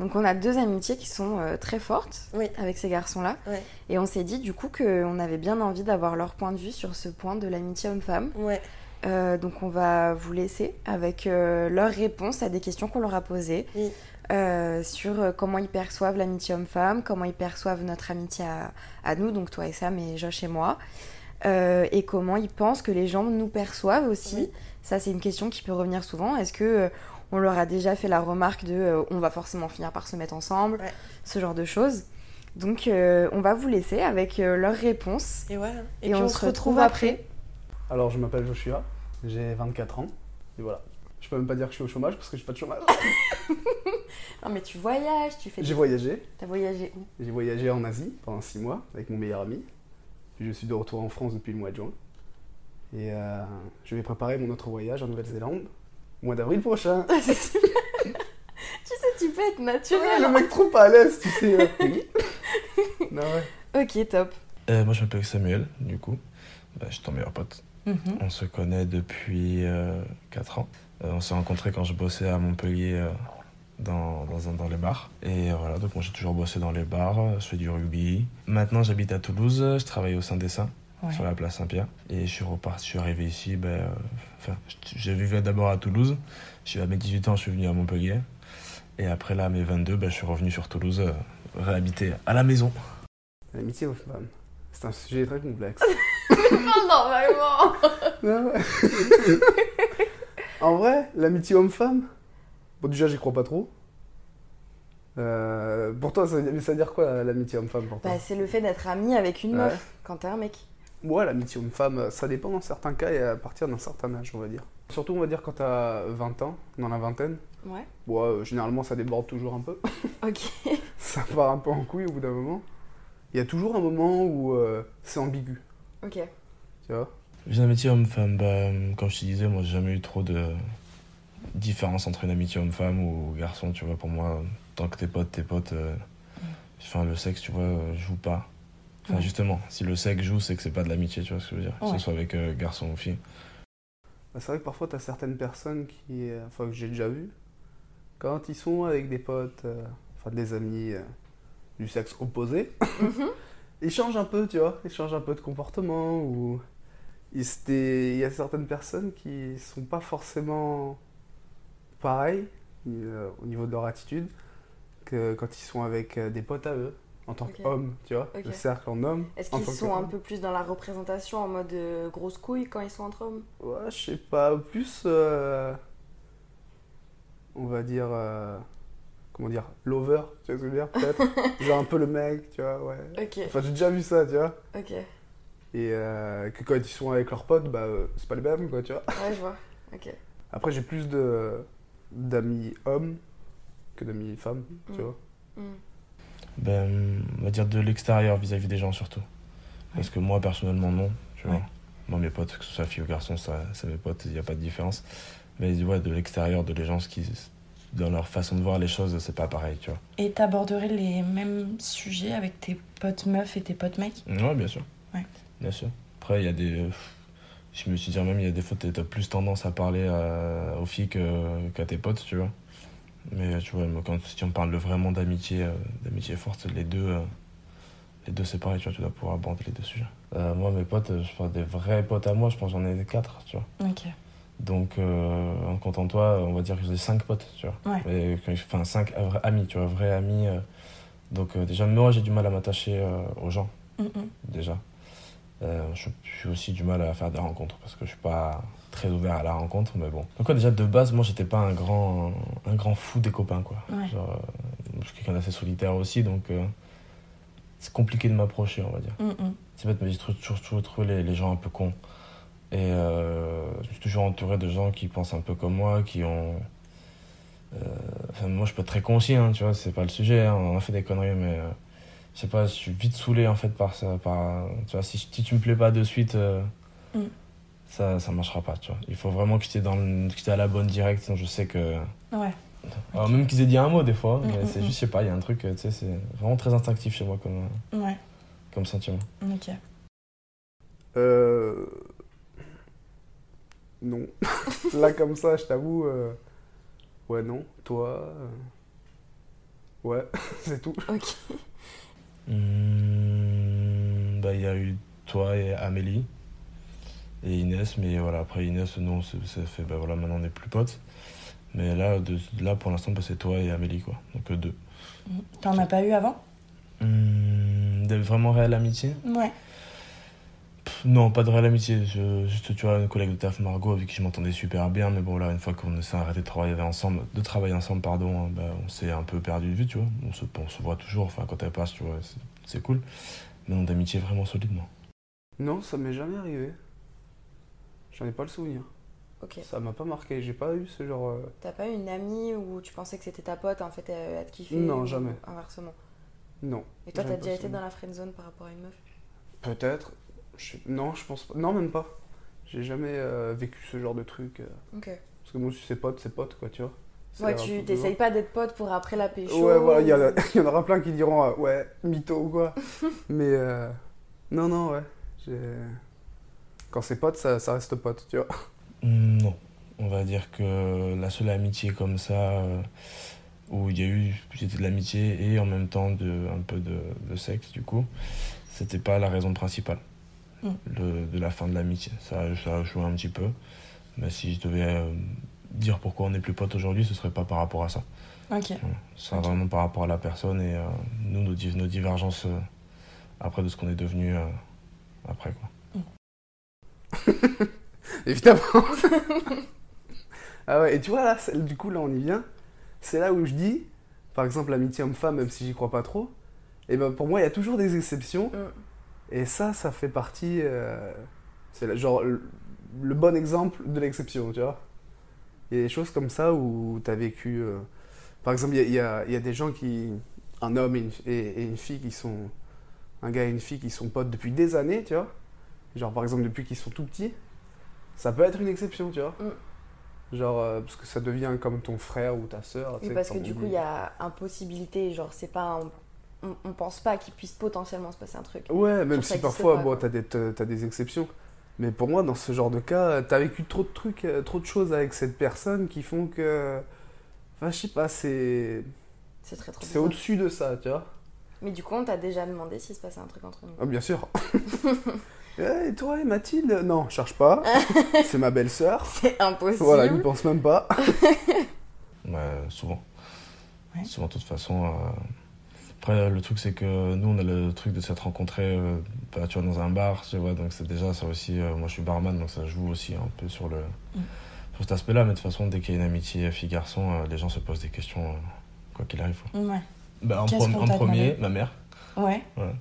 Donc on a deux amitiés qui sont euh, très fortes Oui. avec ces garçons-là. Ouais. Et on s'est dit du coup qu'on avait bien envie d'avoir leur point de vue sur ce point de l'amitié homme-femme. Ouais. Euh, donc on va vous laisser avec euh, leurs réponses à des questions qu'on leur a posées Oui. euh, sur comment ils perçoivent l'amitié homme-femme, comment ils perçoivent notre amitié à, à nous, donc toi et Sam et Josh et moi, euh, et comment ils pensent que les gens nous perçoivent aussi. Oui. Ça c'est une question qui peut revenir souvent. Est-ce que euh, on leur a déjà fait la remarque de euh, on va forcément finir par se mettre ensemble, Ouais. ce genre de choses. Donc euh, on va vous laisser avec euh, leurs réponses Et voilà. et, on, se retrouve après. Alors, je m'appelle Joshua, j'ai 24 ans, et voilà. Je peux même pas dire que je suis au chômage parce que j'ai pas de chômage. Non mais tu voyages, tu fais. J'ai voyagé, T'as voyagé où? J'ai voyagé en Asie pendant 6 mois avec mon meilleur ami. Puis je suis de retour en France depuis le mois de juin. Et euh, je vais préparer mon autre voyage en Nouvelle-Zélande, au mois d'avril prochain. C'est super. tu sais, tu peux être naturel. le mec trop pas à l'aise, tu sais. euh, oui. non, ouais. Ok, top. Euh, moi, je m'appelle Samuel, du coup. Bah, je suis ton meilleur pote. On se connaît depuis 4 ans. Euh, on s'est rencontrés quand je bossais à Montpellier euh, dans, dans, dans les bars. Et euh, voilà, donc moi j'ai toujours bossé dans les bars, euh, je fais du rugby. Maintenant j'habite à Toulouse, je travaille au Saint-Dessin, Ouais. sur la place Saint-Pierre. Et je suis reparti, je suis arrivé ici, ben, euh, enfin, je- j'ai vécu d'abord à Toulouse. Je suis à mes 18 ans, je suis venu à Montpellier. Et après là, à mes 22, ben, je suis revenu sur Toulouse, euh, réhabiter à la maison. L'amitié aux femmes, c'est un sujet très complexe. normalement. Non, ouais. en vrai, l'amitié homme-femme, bon déjà j'y crois pas trop. Euh, pour toi, ça, veut- ça veut dire quoi l'amitié homme-femme pour toi Bah, c'est le fait d'être ami avec une Ouais. meuf quand t'es un mec. Moi, l'amitié homme-femme, ça dépend dans certains cas et à partir d'un certain âge, on va dire. Surtout, on va dire quand t'as 20 ans, dans la vingtaine. Ouais. Bon, euh, généralement, ça déborde toujours un peu. Ok. ça part un peu en couille au bout d'un moment. Il y a toujours un moment où euh, c'est ambigu, Ok. tu vois? Les amitiés homme-femme, bah, comme je te disais, moi j'ai jamais eu trop de différence entre une amitié homme-femme ou garçon, tu vois. Pour moi, tant que t'es potes, t'es potes. euh, Enfin, le sexe, tu vois, euh, joue pas. Enfin, Ouais. justement, si le sexe joue, c'est que c'est pas de l'amitié, tu vois ce que je veux dire. Que ce soit avec euh, garçon ou fille. Bah, c'est vrai que parfois, tu as certaines personnes qui, euh, enfin, que j'ai déjà vues, quand ils sont avec des potes, euh, enfin des amis euh, du sexe opposé, ils changent un peu, tu vois, ils changent un peu de comportement ou il y a certaines personnes qui sont pas forcément pareilles euh, au niveau de leur attitude que quand ils sont avec euh, des potes à eux en tant Ok. qu'hommes, tu vois, Ok. le cercle en homme. Est-ce qu'ils sont un peu plus dans la représentation en mode euh, grosse couille quand ils sont entre hommes? Ouais, je sais pas, plus. euh, on va dire. Comment dire Lover, tu vois ce que je veux dire Peut-être. Genre un peu le mec, tu vois, ouais. Ok. Enfin, j'ai déjà vu ça, tu vois. Ok. Et euh, que quand ils sont avec leurs potes, bah, euh, c'est pas les mêmes, quoi, tu vois. Ouais, je vois. Ok. Après, j'ai plus de d'amis hommes que d'amis femmes, tu Mm. vois. Mm. Ben, on va dire de l'extérieur vis-à-vis des gens surtout. Parce que moi, personnellement, non. Tu vois. Ouais. Moi, mes potes, que ce soit fille ou garçon, ça, c'est mes potes, il n'y a pas de différence. Mais ouais, de l'extérieur, de les gens qui, dans leur façon de voir les choses, c'est pas pareil, tu vois. Et t'aborderais les mêmes sujets avec tes potes meufs et tes potes mecs? Ouais, bien sûr. Ouais. Bien sûr. Après, il y a des. Je me suis dit, même, il y a des fois, t'as plus tendance à parler à- aux filles qu'à tes potes, tu vois. Mais tu vois, quand si on parle vraiment d'amitié, euh, d'amitié forte, les deux, euh, les deux c'est pareil, tu vois, tu dois pouvoir aborder les deux sujets. Euh, moi, mes potes, je parle des vrais potes à moi, je pense j'en ai quatre, tu vois. Ok. Donc, euh, en comptant toi, on va dire que j'ai cinq potes, tu vois. Ouais. Et Enfin, cinq vrais amis, tu vois, vrais amis. euh. donc, euh, déjà, moi, j'ai du mal à m'attacher aux gens, Mm, déjà. Euh, je suis aussi du mal à faire des rencontres parce que je suis pas très ouvert à la rencontre, mais bon. Donc, ouais, déjà, de base, moi, j'étais pas un grand, un grand fou des copains, quoi. Ouais. Genre, je suis quelqu'un d'assez solitaire aussi, donc euh, c'est compliqué de m'approcher, on va dire. Mm, mm. C'est bête, mais j'ai toujours, toujours, toujours trouvé les, les gens un peu cons. Et euh, je suis toujours entouré de gens qui pensent un peu comme moi, qui ont. euh, Enfin, moi, je peux être très conscient, hein, tu vois, c'est pas le sujet, hein, on a fait des conneries, mais euh, je sais pas, je suis vite saoulé en fait par ça. Par, tu vois, si, si tu me plais pas de suite, euh, Mm. ça, ça marchera pas, tu vois. Il faut vraiment que tu dans le- que tu à la bonne direction, je sais que. Ouais. Alors, même qu'ils aient dit un mot des fois, Mm, mais mm, c'est mm. juste, je sais pas, il y a un truc, tu sais, c'est vraiment très instinctif chez moi comme, Ouais. comme sentiment. Ok. Euh... Non. Là, comme ça, je t'avoue. euh, Ouais, non. Toi. euh, Ouais, c'est tout. Ok. Hmm, bah, il y a eu toi et Amélie et Inès, mais voilà, après Inès, nous, on s'est s'est fait, bah voilà, maintenant on n'est plus potes. Mais là, de, là pour l'instant, bah, c'est toi et Amélie, quoi. Donc euh, deux. T'en as pas eu avant? Hmm, de vraiment réelle amitié? Ouais. Pff, Non, pas de réelle amitié. Je- juste, tu vois, une collègue de taf, Margot, avec qui je m'entendais super bien. Mais bon, là, une fois qu'on s'est arrêté de travailler ensemble, de travailler ensemble, pardon, bah, on s'est un peu perdu de vue, tu vois. On se, on se voit toujours, enfin, quand elle passe, tu vois, c'est- cool. Mais non, d'amitié vraiment solide, non. Non, ça m'est jamais arrivé. J'en ai pas le souvenir. Ok. Ça m'a pas marqué. J'ai pas eu ce genre. euh, T'as pas eu une amie où tu pensais que c'était ta pote, en fait, elle, elle te kiffait Non, jamais. Inversement. Non. Et toi, t'as déjà été dans la friendzone par rapport à une meuf? Peut-être. Je Non, je pense pas. Non, même pas. J'ai jamais euh, vécu ce genre de truc. euh. Ok. Parce que moi, si c'est pote, c'est pote, quoi, tu vois. Ouais, tu t'essayes pas d'être pote pour après la pécho. Ouais, voilà, il y, en y aura plein qui diront euh, ouais, mytho ou quoi. Mais euh, non, non, ouais. Quand c'est pote, ça, ça reste pote, tu vois. Hmm, Non. On va dire que la seule amitié comme ça, euh, où il y a eu c'était de l'amitié et en même temps de, un peu de, de sexe, du coup, c'était pas la raison principale Mm. le- de la fin de l'amitié. Ça, a- ça a joué un petit peu. Mais si je devais euh, dire pourquoi on n'est plus potes aujourd'hui, ce serait pas par rapport à ça. Ok. Ouais. Serait vraiment par rapport à la personne et euh, nous, nos, nos divergences euh, après de ce qu'on est devenu euh, après, quoi. Évidemment. ah ouais, et tu vois là, du coup là on y vient. C'est là où je dis, par exemple l'amitié homme-femme, même si j'y crois pas trop, et ben pour moi il y a toujours des exceptions. Et ça, ça fait partie. euh, c'est genre le, le bon exemple de l'exception, tu vois. Il y a des choses comme ça où tu as vécu. euh, par exemple, il y y y a des gens qui. Un homme et une, et- et une fille qui sont. Un gars et une fille qui sont potes depuis des années, tu vois. Genre par exemple depuis qu'ils sont tout petits. Ça peut être une exception, tu vois. Genre, euh, parce que ça devient comme ton frère ou ta soeur. Oui, parce que du coup, il y a impossibilité. Genre, c'est pas. un- On, on pense pas qu'il puisse potentiellement se passer un truc. Ouais, même si parfois, pas, bon, t'as des, t'as t'as des exceptions. Mais pour moi, dans ce genre de cas, t'as vécu trop de trucs, euh, trop de choses avec cette personne qui font que. Enfin, je sais pas, c'est. C'est très trop C'est au-dessus de ça, tu vois. Mais du coup, on t'a déjà demandé s'il se passait un truc entre nous. Ah, bien sûr. Eh, et toi, et Mathilde? Non, cherche pas. c'est ma belle-sœur. C'est impossible. Voilà, n'y pense même pas. Ouais, souvent. Souvent, de toute façon. euh, Après, le truc, c'est que nous, on a le truc de s'être rencontrés euh, bah, tu vois, dans un bar, tu vois, donc c'est déjà ça aussi. euh, moi, je suis barman, donc ça joue aussi un peu sur, le, Mm. sur cet aspect-là. Mais de toute façon, dès qu'il y a une amitié fille-garçon, euh, les gens se posent des questions, quoi qu'il arrive. quoi. Ouais. Bah, en, en premier, ma mère. Ouais. Ouais.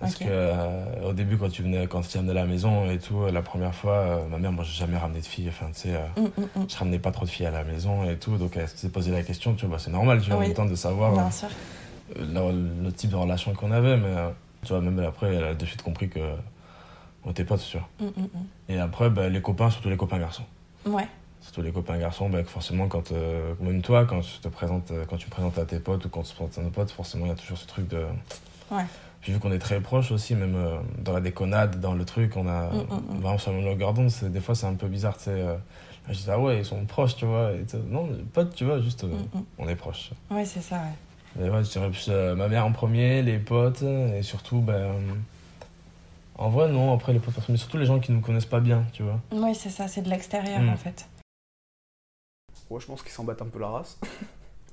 Parce Ok. que au début, quand tu venais, quand tu amenais à la maison et tout, la première fois, ma mère, moi, j'ai jamais ramené de filles. Enfin, tu sais, Mm, mm, je ramenais pas trop de filles à la maison et tout, donc elle s'est posé la question. Tu vois, bah, c'est normal, tu vois, en Oui. même temps de savoir Bien sûr. Euh, le, le type de relation qu'on avait, mais euh, tu vois, même après, elle a de suite compris que on était potes, tu vois. Mm, mm, Et après, bah, les copains, surtout les copains garçons. mm. Ouais. Surtout les copains garçons, bah, forcément, quand, euh, même toi, quand, je te présente, euh, quand tu me présentes à tes potes ou quand tu te présentes à nos potes, forcément, il y a toujours ce truc de. Ouais. Puis vu qu'on est très proches aussi, même euh, dans la déconnade, dans le truc, on a Mm, mm, mm. vraiment sur la même longueur d'onde, des fois c'est un peu bizarre, tu sais. euh, je dis, ah ouais, ils sont proches, tu vois. Et tu non, potes, tu vois, juste, Mm, mm. on est proches. Ouais, c'est ça, ouais. Mais ouais, je dirais plus euh, ma mère en premier, les potes, et surtout, ben. euh, en vrai, non, après les potes, mais surtout les gens qui ne nous connaissent pas bien, tu vois. Ouais, c'est ça, c'est de l'extérieur Mm. en fait. Ouais, je pense qu'ils s'en battent un peu la race.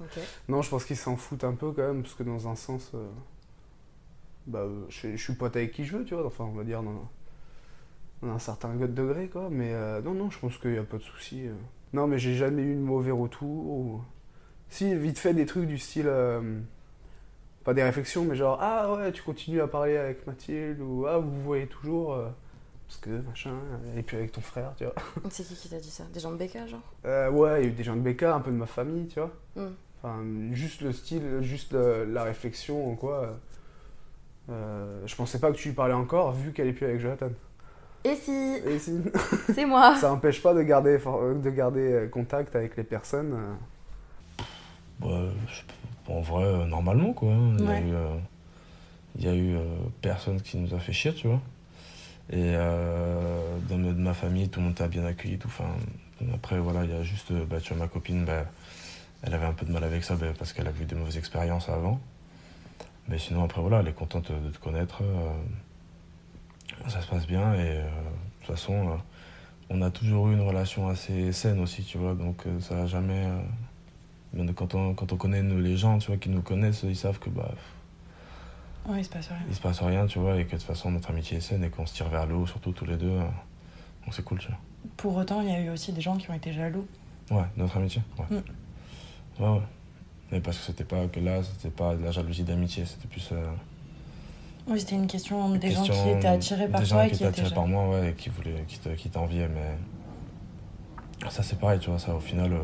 Ok. Non, je pense qu'ils s'en foutent un peu quand même, parce que dans un sens, euh, bah, euh, je, je suis pote avec qui je veux, tu vois, enfin, on va dire dans, dans un certain degré, quoi, mais euh, non, non, je pense qu'il n'y a pas de souci. euh. Non, mais j'ai jamais eu de mauvais retour. ou- Si, vite fait, des trucs du style, euh, pas des réflexions, mais genre, ah ouais, tu continues à parler avec Mathilde, ou ah, vous vous voyez toujours, euh, parce que machin, et puis avec ton frère, tu vois. C'est qui qui t'a dit ça? Des gens de BK, genre? Euh, ouais, il y a eu des gens de BK, un peu de ma famille, tu vois. Mm. Enfin, juste le style, juste la réflexion, en quoi. je pensais pas que tu lui parlais encore, vu qu'elle est plus avec Jonathan. Et si Et si C'est moi Ça empêche pas de garder, de garder contact avec les personnes. Je- en vrai, euh, normalement, quoi. hein. Il y a Ouais. eu, euh, y a eu euh, personne qui nous a fait chier, tu vois. Et dans de ma famille, tout le monde t'a bien accueilli. Tout. Enfin, après, voilà, il y a juste, bah, tu vois, ma copine, bah, elle avait un peu de mal avec ça bah, parce qu'elle a vu des mauvaises expériences avant. Mais sinon, après, voilà, elle est contente de te connaître. ça se passe bien. Et de toute façon, on a toujours eu une relation assez saine aussi, tu vois. Donc, ça n'a jamais. Quand, on, quand on connaît nous, les gens, tu vois, qui nous connaissent, ils savent que, bah, Oui, il se passe rien. il se passe rien, tu vois, et que de toute façon notre amitié est saine et qu'on se tire vers le haut, surtout tous les deux. euh, Donc c'est cool, tu Pour autant, il y a eu aussi des gens qui ont été jaloux. vois. Ouais, notre amitié, ouais. Mm. Ouais, ouais. Mais parce que c'était pas que là, c'était pas de la jalousie d'amitié, c'était plus. euh, Oui, c'était une question des gens question qui étaient attirés par des toi gens et qui étaient attirés par moi, ouais, et qui voulaient, qui te- qui t'enviaient, mais. Ça c'est pareil, tu vois, ça au final, euh,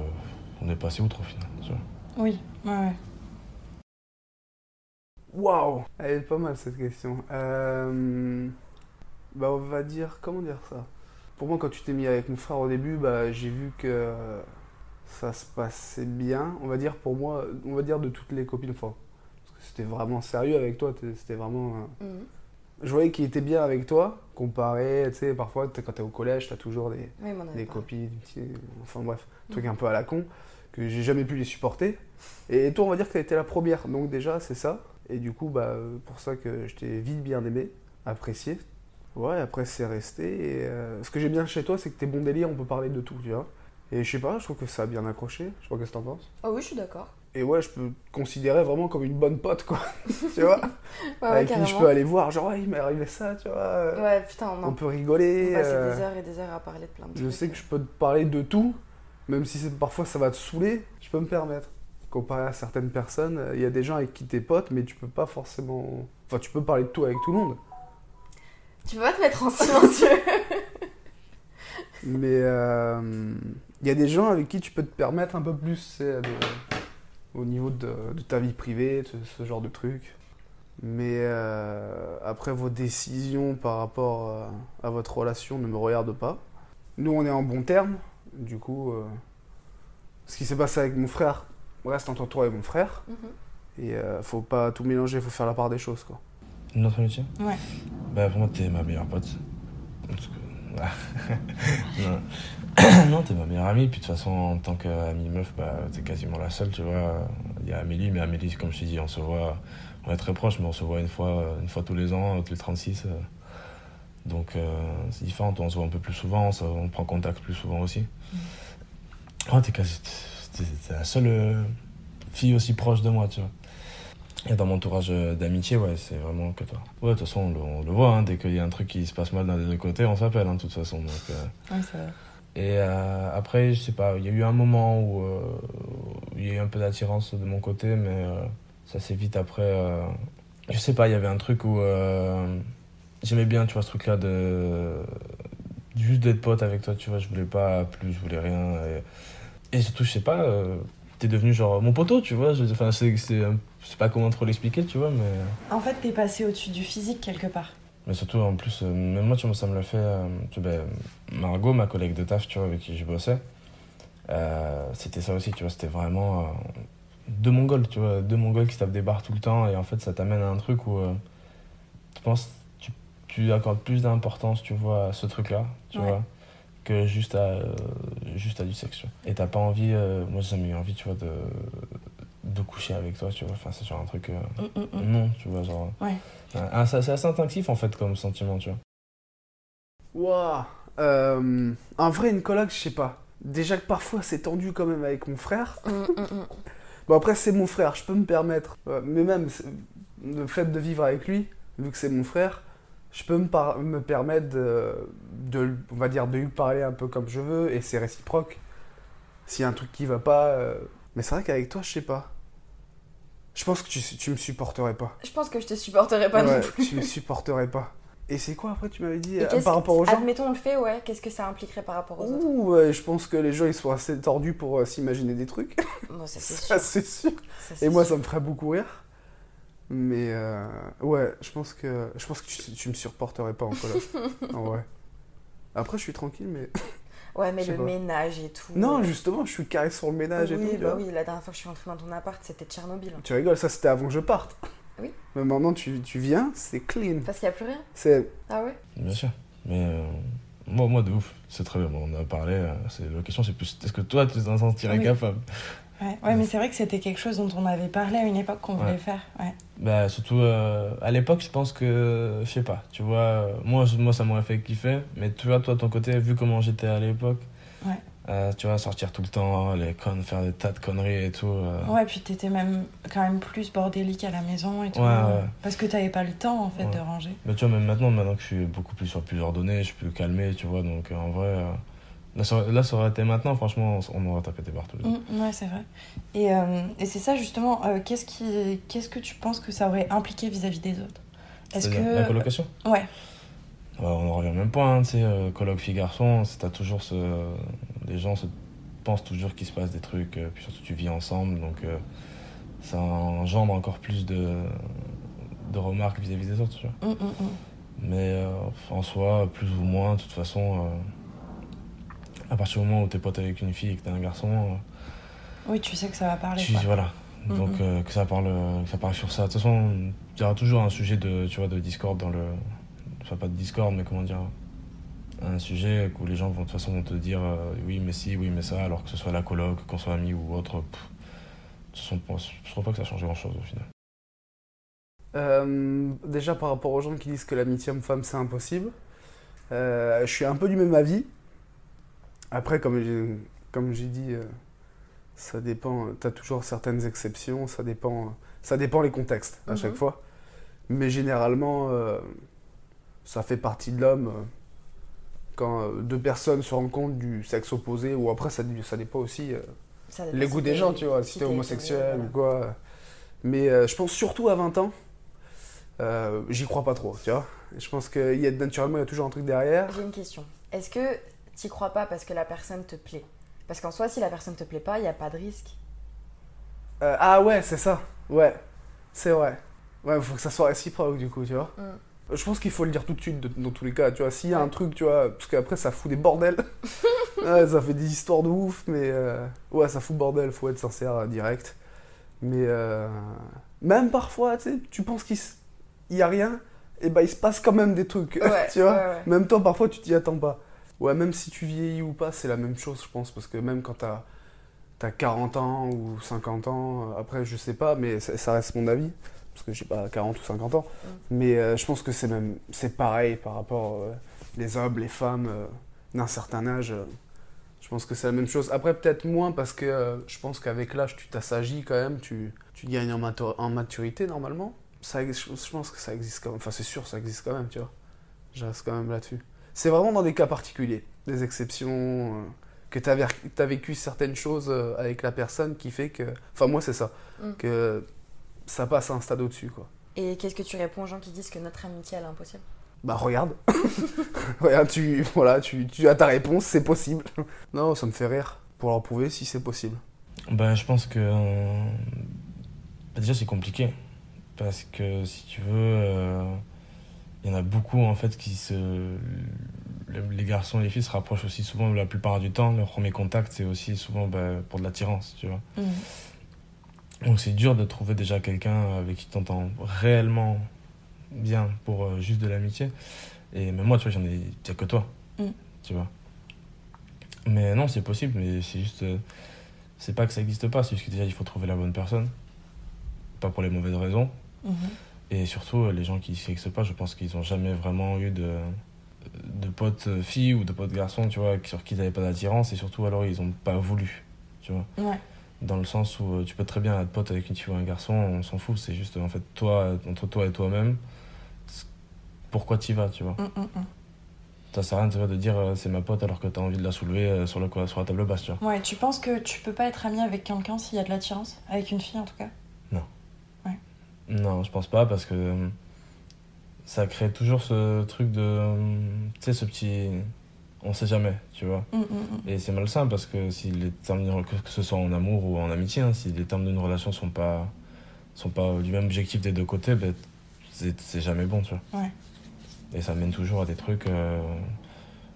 on est passé outre au final, tu vois. Oui, ouais, ouais. Waouh Elle est pas mal cette question. Euh, Bah on va dire, comment dire ça? Pour moi quand tu t'es mis avec mon frère au début, bah j'ai vu que ça se passait bien. On va dire pour moi, on va dire de toutes les copines, enfin, parce que c'était vraiment sérieux avec toi, c'était vraiment... euh. Je voyais qu'il était bien avec toi, comparé, tu sais, parfois quand t'es au collège, t'as toujours des, Oui, des sais, enfin bref, trucs Mhm. un peu à la con, que j'ai jamais pu les supporter. Et toi, on va dire que t'as été la première, donc déjà, c'est ça. Et du coup, bah, pour ça que je t'ai vite bien aimé, apprécié. Ouais, après, c'est resté. Et, euh, ce que j'aime bien chez toi, c'est que t'es bon délire, on peut parler de tout, tu vois. Et je sais pas, je trouve que ça a bien accroché. Je sais pas ce que t'en penses? Ah oui, je suis d'accord. Et ouais, je peux te considérer vraiment comme une bonne pote, quoi. tu vois ouais, Avec qui je peux aller voir, genre, ouais, il m'est arrivé ça, tu vois. Ouais, putain, on, On peut rigoler. On passait euh, des heures et des heures à parler de plein de Je trucs. sais que je peux te parler de tout, même si c'est- parfois ça va te saouler, je peux me permettre. Comparé à certaines personnes, euh, il y a des gens avec qui t'es pote, mais tu peux pas forcément. Enfin, tu peux parler de tout avec tout le monde. Tu peux pas te mettre en silencieux. Mais euh, il y a des gens avec qui tu peux te permettre un peu plus, de- au niveau de, de ta vie privée, ce, ce genre de trucs. Mais euh, après, vos décisions par rapport euh, à votre relation ne me regardent pas. Nous, on est en bon terme. Du coup, euh, ce qui s'est passé avec mon frère reste entre toi et mon frère. Mhm. Et euh, faut pas tout mélanger, faut faire la part des choses, quoi. Notre amitié? Ouais. Bah pour moi t'es ma meilleure pote. Parce que- non, non t'es ma meilleure amie, puis de toute façon en tant qu'amie meuf, bah t'es quasiment la seule, tu vois. Il y a Amélie, mais Amélie, comme je t'ai dit, on se voit, on est très proches, mais on se voit une fois, une fois tous les ans, tous les 36. euh. Donc euh, c'est différent, on se voit un peu plus souvent, on, prend contact plus souvent aussi. Ouais, t'es quasi, t'es t'es la seule euh, fille aussi proche de moi, tu vois. Et dans mon entourage euh, d'amitié, ouais, c'est vraiment que toi. Ouais, de toute façon, on le, on le voit, hein, dès qu'il y a un truc qui se passe mal d'un des deux côtés, on s'appelle, hein, de toute façon. Donc, euh. Ouais, c'est vrai. Et euh, après, je sais pas, il y a eu un moment où euh, il y a eu un peu d'attirance de mon côté, mais euh, ça s'est vite après. je sais pas, il y avait un truc où j'aimais bien, tu vois, ce truc-là de. Juste d'être pote avec toi, tu vois, je voulais pas plus, je voulais rien. Et, et surtout, je sais pas, t'es devenu genre mon poteau, tu vois. Enfin, c'est, je sais pas comment trop l'expliquer, tu vois, mais. En fait, t'es passé au-dessus du physique quelque part. Mais surtout, en plus, euh, même moi, tu vois, ça me l'a fait. euh, tu ben, Margot, ma collègue de taf, tu vois, avec qui je bossais, euh, c'était ça aussi, tu vois, c'était vraiment deux Mongols, tu vois, deux Mongols qui se tapent des barres tout le temps, et en fait, ça t'amène à un truc où tu penses, tu, tu accordes plus d'importance, tu vois, à ce truc-là, tu Ouais. vois, que juste à, juste à du sexe, tu vois. Et t'as pas envie, moi, j'ai jamais eu envie, tu vois, de, de coucher avec toi, tu vois, enfin, c'est genre un truc. euh, Mm, mm, mm. Non, tu vois, genre. Ouais. Ah, c'est assez instinctif en fait comme sentiment, tu vois. Waouh Euh, En vrai, une coloc, je sais pas. Déjà que parfois c'est tendu quand même avec mon frère. Bon, après, c'est mon frère, je peux me permettre. Euh, Mais même c'est- le fait de vivre avec lui, vu que c'est mon frère, je peux me, par- me permettre de, de, on va dire, de lui parler un peu comme je veux et c'est réciproque. S'il y a un truc qui va pas. Mais c'est vrai qu'avec toi, je sais pas. Je pense que tu, tu me supporterais pas. Je pense que je te supporterais pas non Ouais, plus. tu me supporterais pas. Et c'est quoi après, tu m'avais dit, euh, par rapport aux gens Admettons, on le fait, ouais. Qu'est-ce que ça impliquerait par rapport aux autres Ouh, ouais, je pense que les gens ils sont assez tordus pour euh, s'imaginer des trucs. Bon, ça, c'est sûr. c'est sûr. Ça, c'est Et moi, sûr. ça me ferait beaucoup rire. Mais euh, ouais, je pense que je pense que tu, tu me supporterais pas en coloc. en vrai. Après, je suis tranquille, mais. Ouais, mais le pas. ménage et tout. Non, euh, justement, je suis carré sur le ménage et oui, tout. tu bah oui, la dernière fois que je suis rentrée dans ton appart, c'était Tchernobyl. Tu rigoles, ça c'était avant que je parte. Oui. Mais maintenant, tu, tu viens, c'est clean. Parce qu'il n'y a plus rien C'est. Ah ouais Bien sûr. Mais euh, moi, moi, de ouf, c'est très bien. On a parlé. euh, c'est- la question, c'est plus est-ce que toi, tu t'en sentirais Oui. capable? Ouais, ouais, mais c'est vrai que c'était quelque chose dont on avait parlé à une époque qu'on voulait faire. Ouais. Bah, surtout euh, à l'époque, je pense que, je sais pas, tu vois, moi, moi ça m'aurait fait kiffer, mais tu vois, toi, ton côté, vu comment j'étais à l'époque, Ouais. euh, tu vois, sortir tout le temps, les connes, faire des tas de conneries et tout. euh, Ouais, puis t'étais même quand même plus bordélique à la maison et tout. Ouais, ouais. Parce que t'avais pas le temps en fait Ouais. de ranger. Mais tu vois, même maintenant, maintenant que je suis beaucoup plus sur plusieurs données, je suis plus calmé, tu vois, donc euh, en vrai, là, ça, aurait- là, ça aurait été maintenant, franchement, on, on aurait tapé des barres tous les deux. Mm, ouais, c'est vrai. Et, euh, et c'est ça justement, euh, qu'est-ce qui, qu'est-ce que tu penses que ça aurait impliqué vis-à-vis des autres? Est-ce que La colocation? Ouais. Ouais, on en revient au même point, hein, tu sais, euh, coloc fille-garçon, t'as toujours ce. Les gens se pensent toujours qu'il se passe des trucs, euh, puis surtout tu vis ensemble, donc ça engendre encore plus de, de remarques vis-à-vis des autres, tu vois. Mm, mm. Mais en soi, plus ou moins, de toute façon, à partir du moment où t'es pote avec une fille et que t'es un garçon, euh, Oui, tu sais que ça va parler. tu- quoi. voilà. Mm, Donc mm. euh, que ça parle, que ça parle sur ça. De toute façon, il y aura toujours un sujet de, tu vois, de discorde dans le, enfin pas de discorde, mais comment dire, un sujet où les gens vont de toute façon vont te dire euh, oui mais si, oui mais ça, alors que ce soit la coloc, qu'on soit amis ou autre. pff, de toute façon, je trouve pas que ça change grand chose au final. Euh, déjà par rapport aux gens qui disent que l'amitié homme-femme c'est impossible, euh, je suis un peu du même avis. Après, comme j'ai, comme j'ai dit, euh, ça dépend. T'as toujours certaines exceptions. Ça dépend. Ça dépend les contextes à Mhm. chaque fois. Mais généralement, euh, ça fait partie de l'homme. euh, quand euh, deux personnes se rencontrent du sexe opposé, ou après ça, ça dépend aussi euh, Ça dépend les goûts des gens, tu vois, si t'es homosexuel ou quoi. Mais euh, je pense surtout à 20 ans, euh, j'y crois pas trop, tu vois. Je pense qu'il y a naturellement, il y a toujours un truc derrière. J'ai une question. Est-ce que t'y crois pas parce que la personne te plaît Parce qu'en soi, si la personne te plaît pas, il n'y a pas de risque. Euh, ah ouais, c'est ça. Ouais, c'est vrai. Ouais, faut que ça soit réciproque du coup, tu vois. Mm. Je pense qu'il faut le dire tout de suite de- dans tous les cas, tu vois. S'il y a un truc, tu vois, parce qu'après ça fout des bordels. ouais, ça fait des histoires de ouf, mais euh, ouais, ça fout bordel, faut être sincère, euh, direct. Mais euh, même parfois, tu sais, tu penses qu'il s- y a rien, et bah il se passe quand même des trucs, Ouais, tu vois. Même toi, parfois, tu t'y attends pas. Ouais, même si tu vieillis ou pas, c'est la même chose, je pense, parce que même quand t'as t'as 40 ans ou 50 ans, euh, après, je sais pas, mais ça, ça reste mon avis, parce que j'ai pas 40 ou 50 ans. Mais euh, je pense que c'est même c'est pareil par rapport euh, les hommes, les femmes euh, d'un certain âge. je pense que c'est la même chose. Après, peut-être moins parce que je pense qu'avec l'âge, tu t'assagis quand même, tu, tu gagnes en, matur- en maturité normalement. Ça, je je pense que ça existe quand même. Enfin, c'est sûr, ça existe quand même, tu vois. Je reste quand même là-dessus. C'est vraiment dans des cas particuliers, des exceptions, euh, que tu as, vécu certaines choses euh, avec la personne qui fait que. Enfin, moi, c'est ça. Mm. Que ça passe à un stade au-dessus, quoi. Et qu'est-ce que tu réponds aux gens qui disent que notre amitié elle est impossible? Bah regarde. regarde, tu, voilà, tu, tu as ta réponse, c'est possible. non, ça me fait rire pour leur prouver si c'est possible. Ben, je pense que. euh, bah, déjà, c'est compliqué. Parce que si tu veux, euh, il y en a beaucoup en fait qui se. le- Les garçons et les filles se rapprochent aussi souvent la plupart du temps. Leur premier contact, c'est aussi souvent bah, pour de l'attirance, tu vois. Mhm. Donc c'est dur de trouver déjà quelqu'un avec qui t'entends réellement bien pour euh, juste de l'amitié. Et même moi, tu vois, j'en ai. Il n'y a que toi, Mm. tu vois. Mais non, c'est possible, mais c'est juste. euh, c'est pas que ça n'existe pas, c'est juste que déjà il faut trouver la bonne personne. Pas pour les mauvaises raisons. Mhm. Et surtout, les gens qui s'y pas, je pense qu'ils n'ont jamais vraiment eu de, de potes filles ou de potes garçons, tu vois, sur qui ils n'avaient pas d'attirance. Et surtout, alors, ils n'ont pas voulu, tu vois. Ouais. Dans le sens où euh, tu peux très bien être pote avec une fille ou un garçon, on s'en fout. C'est juste, en fait, toi, entre toi et toi-même, pourquoi tu y vas, tu vois. Mm, mm, mm. Ça sert à rien de dire euh, c'est ma pote alors que tu as envie de la soulever euh, sur, le, sur la table basse, tu vois. Ouais, tu penses que tu peux pas être ami avec quelqu'un s'il y a de l'attirance? Avec une fille en tout cas? Non, je pense pas parce que euh, ça crée toujours ce truc de. euh, Tu sais, ce petit. On sait jamais, tu vois. Mm, mm, mm. Et c'est malsain parce que si les termes que ce soit en amour ou en amitié, hein, si les termes d'une relation sont pas sont pas du même objectif des deux côtés, ben, c'est jamais bon, tu vois. Ouais. Et ça mène toujours à des trucs. euh,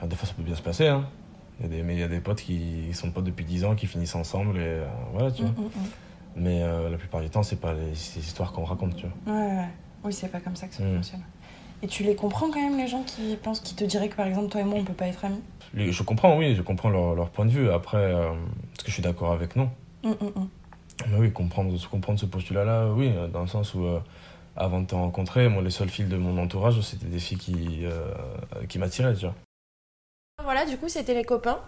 des fois, ça peut bien se passer, hein. Y a des, mais il y a des potes qui sont potes depuis 10 ans, qui finissent ensemble, et euh, voilà, tu vois. Mais euh, la plupart du temps, c'est pas les, ces histoires qu'on raconte, tu vois. Ouais, ouais. Oui, c'est pas comme ça que ça Mm. fonctionne. Et tu les comprends quand même, les gens qui pensent, qui te diraient que par exemple, toi et moi, on peut pas être amis? Les- Je comprends, oui, je comprends leur, leur point de vue. Après, euh, est-ce que je suis d'accord avec Non? Hum, hum, hum. Mais oui, comprendre, comprendre ce postulat-là, oui, dans le sens où, euh, avant de te rencontrer, moi, les seules filles de mon entourage, c'était des filles qui, euh, qui m'attiraient, tu vois. Voilà, du coup, c'était les copains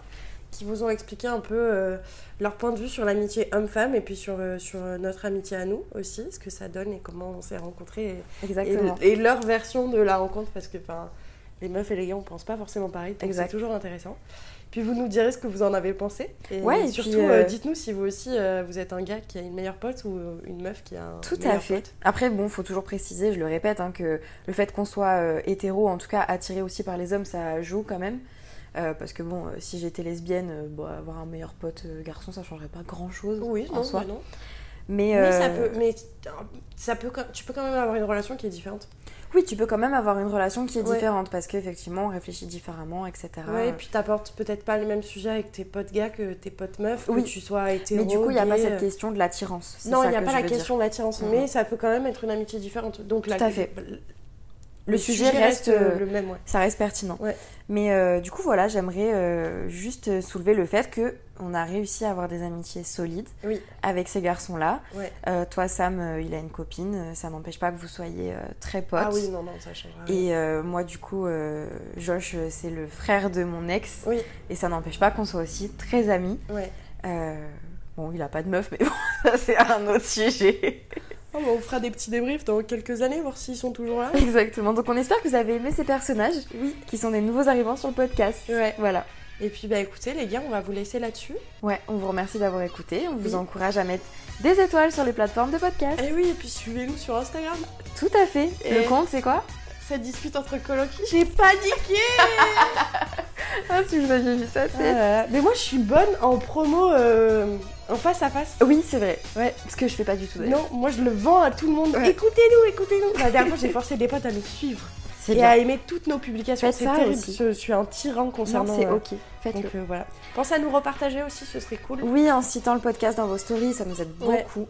qui vous ont expliqué un peu euh, leur point de vue sur l'amitié homme-femme et puis sur, euh, sur euh, notre amitié à nous aussi, ce que ça donne et comment on s'est rencontrés. Et, Exactement. Et, et leur version de la rencontre, parce que les meufs et les gars, on pense pas forcément pareil, donc c'est toujours intéressant. Puis vous nous direz ce que vous en avez pensé. Et Ouais, et surtout, euh, dites-nous si vous aussi, vous êtes un gars qui a une meilleure pote ou une meuf qui a un Tout à fait. pote. Après, bon, faut toujours préciser, je le répète, hein, que le fait qu'on soit hétéro, en tout cas attiré aussi par les hommes, ça joue quand même. Euh, parce que bon, euh, si j'étais lesbienne, euh, bon, avoir un meilleur pote garçon, ça changerait pas grand chose Oui, en non, soi. mais non. Mais, Mais ça peut, mais ça peut, tu peux quand même avoir une relation qui est différente. oui, tu peux quand même avoir une relation qui est Ouais. différente parce qu'effectivement, on réfléchit différemment, etc. Ouais, et puis t'apportes peut-être pas les mêmes sujets avec tes potes gars que tes potes meufs, Oui. que tu sois hétéro. Mais du coup, il n'y a pas cette question de l'attirance. Non, il n'y a pas la question dire. de l'attirance, Mhm. mais ça peut quand même être une amitié différente. Donc Tout la- à fait. Le, Le sujet reste, euh, euh, le même, ouais. Ça reste pertinent. Ouais. Mais euh, du coup, voilà, j'aimerais euh, juste soulever le fait que on a réussi à avoir des amitiés solides Oui. avec ces garçons-là. Ouais. Toi, Sam, il a une copine. Ça n'empêche pas que vous soyez très potes. Ah oui, non, non, ça changera. Et moi, du coup, Josh, c'est le frère de mon ex. Oui. Et ça n'empêche pas qu'on soit aussi très amis. Bon, il a pas de meuf, mais bon, ça c'est un autre sujet. Oh, bah, on fera des petits débriefs dans quelques années, voir s'ils sont toujours là. Exactement. Donc on espère que vous avez aimé ces personnages, Oui. qui sont des nouveaux arrivants sur le podcast. Ouais. Voilà. Et puis, bah écoutez, les gars, on va vous laisser là-dessus. Ouais, on vous remercie d'avoir écouté. On vous Oui. encourage à mettre des étoiles sur les plateformes de podcast. Et oui, et puis suivez-nous sur Instagram. Tout à fait. Et- Le compte, c'est quoi? Cette dispute entre colocs, j'ai paniqué Ah, si vous aviez vu tête. là là. Mais moi, je suis bonne en promo euh, en face à face. Oui, c'est vrai. Ouais, parce que je fais pas du tout d'ailleurs. Non, moi je le vends à tout le monde. Ouais. Écoutez-nous, écoutez-nous. La dernière fois, j'ai forcé des potes à nous suivre et bien. à aimer toutes nos publications. Faites C'est ça terrible. aussi. Je, suis un tyran concernant. Non, c'est euh, ok. Faites-le. Donc euh, voilà. Pensez à nous repartager aussi, ce serait cool. Oui, en citant le podcast dans vos stories, ça nous aide Ouais. beaucoup.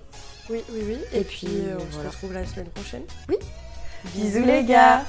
Oui, oui, oui. Et Et, puis, euh, on voilà. se retrouve la semaine prochaine. Oui. Bisous les gars